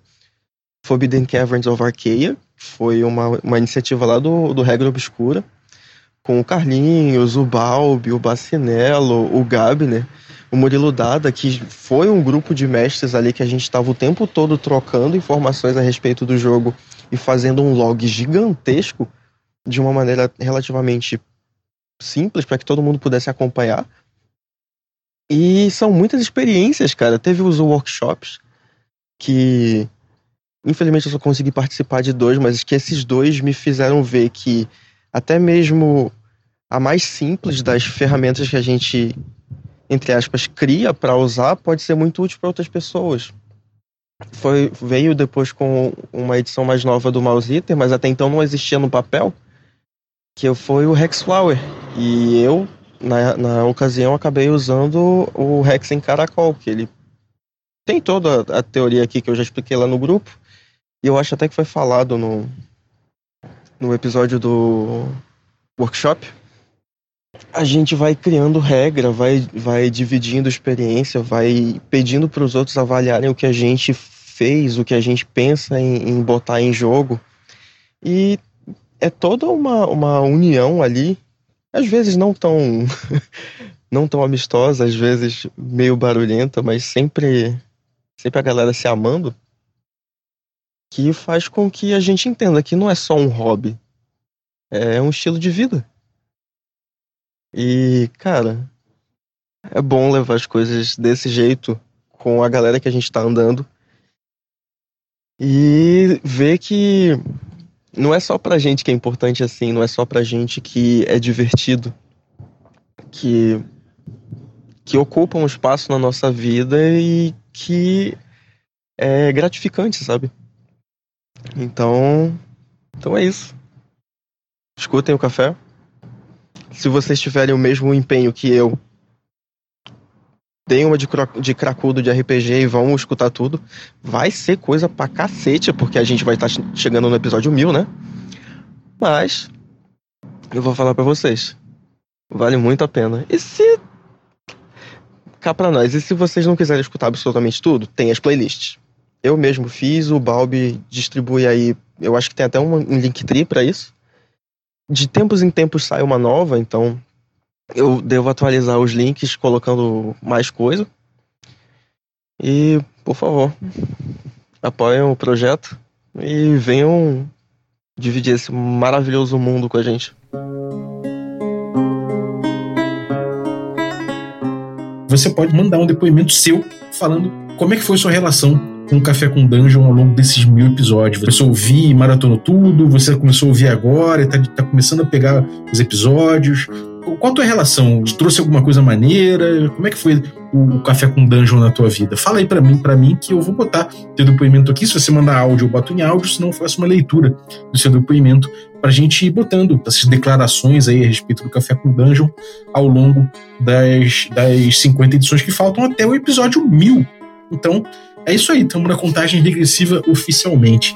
Forbidden Caverns of Arcadia, foi uma, uma iniciativa lá do, do Regra Obscura, com o Carlinhos, o Balbi, o Bacinello, o Gabner, o Murilo Dada, que foi um grupo de mestres ali que a gente estava o tempo todo trocando informações a respeito do jogo e fazendo um log gigantesco de uma maneira relativamente simples para que todo mundo pudesse acompanhar. E são muitas experiências, cara. Teve os workshops que infelizmente eu só consegui participar de dois, mas que esses dois me fizeram ver que até mesmo a mais simples das ferramentas que a gente entre aspas cria para usar pode ser muito útil para outras pessoas. Foi veio depois com uma edição mais nova do Mouse Eater, mas até então não existia no papel que foi o Rex Flower. E eu, na, na ocasião, acabei usando o Rex em caracol, que ele tem toda a teoria aqui que eu já expliquei lá no grupo. E eu acho até que foi falado no, no episódio do workshop. A gente vai criando regra, vai, vai dividindo experiência, vai pedindo para os outros avaliarem o que a gente fez, o que a gente pensa em, em botar em jogo. E é toda uma, uma união ali, às vezes não tão não tão amistosa, às vezes meio barulhenta, mas sempre sempre a galera se amando, que faz com que a gente entenda que não é só um hobby, é um estilo de vida. E, cara, é bom levar as coisas desse jeito com a galera que a gente tá andando e ver que não é só pra gente que é importante assim, não é só pra gente que é divertido, que que ocupa um espaço na nossa vida e que é gratificante, sabe? Então, então é isso. Escutem o café. Se vocês tiverem o mesmo empenho que eu Deem uma de, de cracudo de RPG e vão escutar tudo. Vai ser coisa pra cacete, porque a gente vai estar tá chegando no episódio mil, né? Mas eu vou falar para vocês. Vale muito a pena. E se. Cá pra nós. E se vocês não quiserem escutar absolutamente tudo, tem as playlists. Eu mesmo fiz, o Balbi distribui aí. Eu acho que tem até um, um link tri pra isso. De tempos em tempos sai uma nova, então eu devo atualizar os links colocando mais coisa. E, por favor, apoiem o projeto e venham dividir esse maravilhoso mundo com a gente. Você pode mandar um depoimento seu falando como é que foi sua relação com o Café com Dungeon ao longo desses mil episódios. Você ouviu e maratonou tudo, você começou a ouvir agora e tá, tá começando a pegar os episódios qual a tua relação? Trouxe alguma coisa maneira? Como é que foi o, café com dungeon na tua vida? Fala aí para mim, para mim que eu vou botar teu depoimento aqui. Se você mandar áudio, eu boto em áudio, senão eu faço uma leitura do seu depoimento pra gente ir botando essas declarações aí a respeito do café com dungeon ao longo das, das 50 edições que faltam até o episódio 1000. Então, é isso aí, estamos na contagem regressiva oficialmente.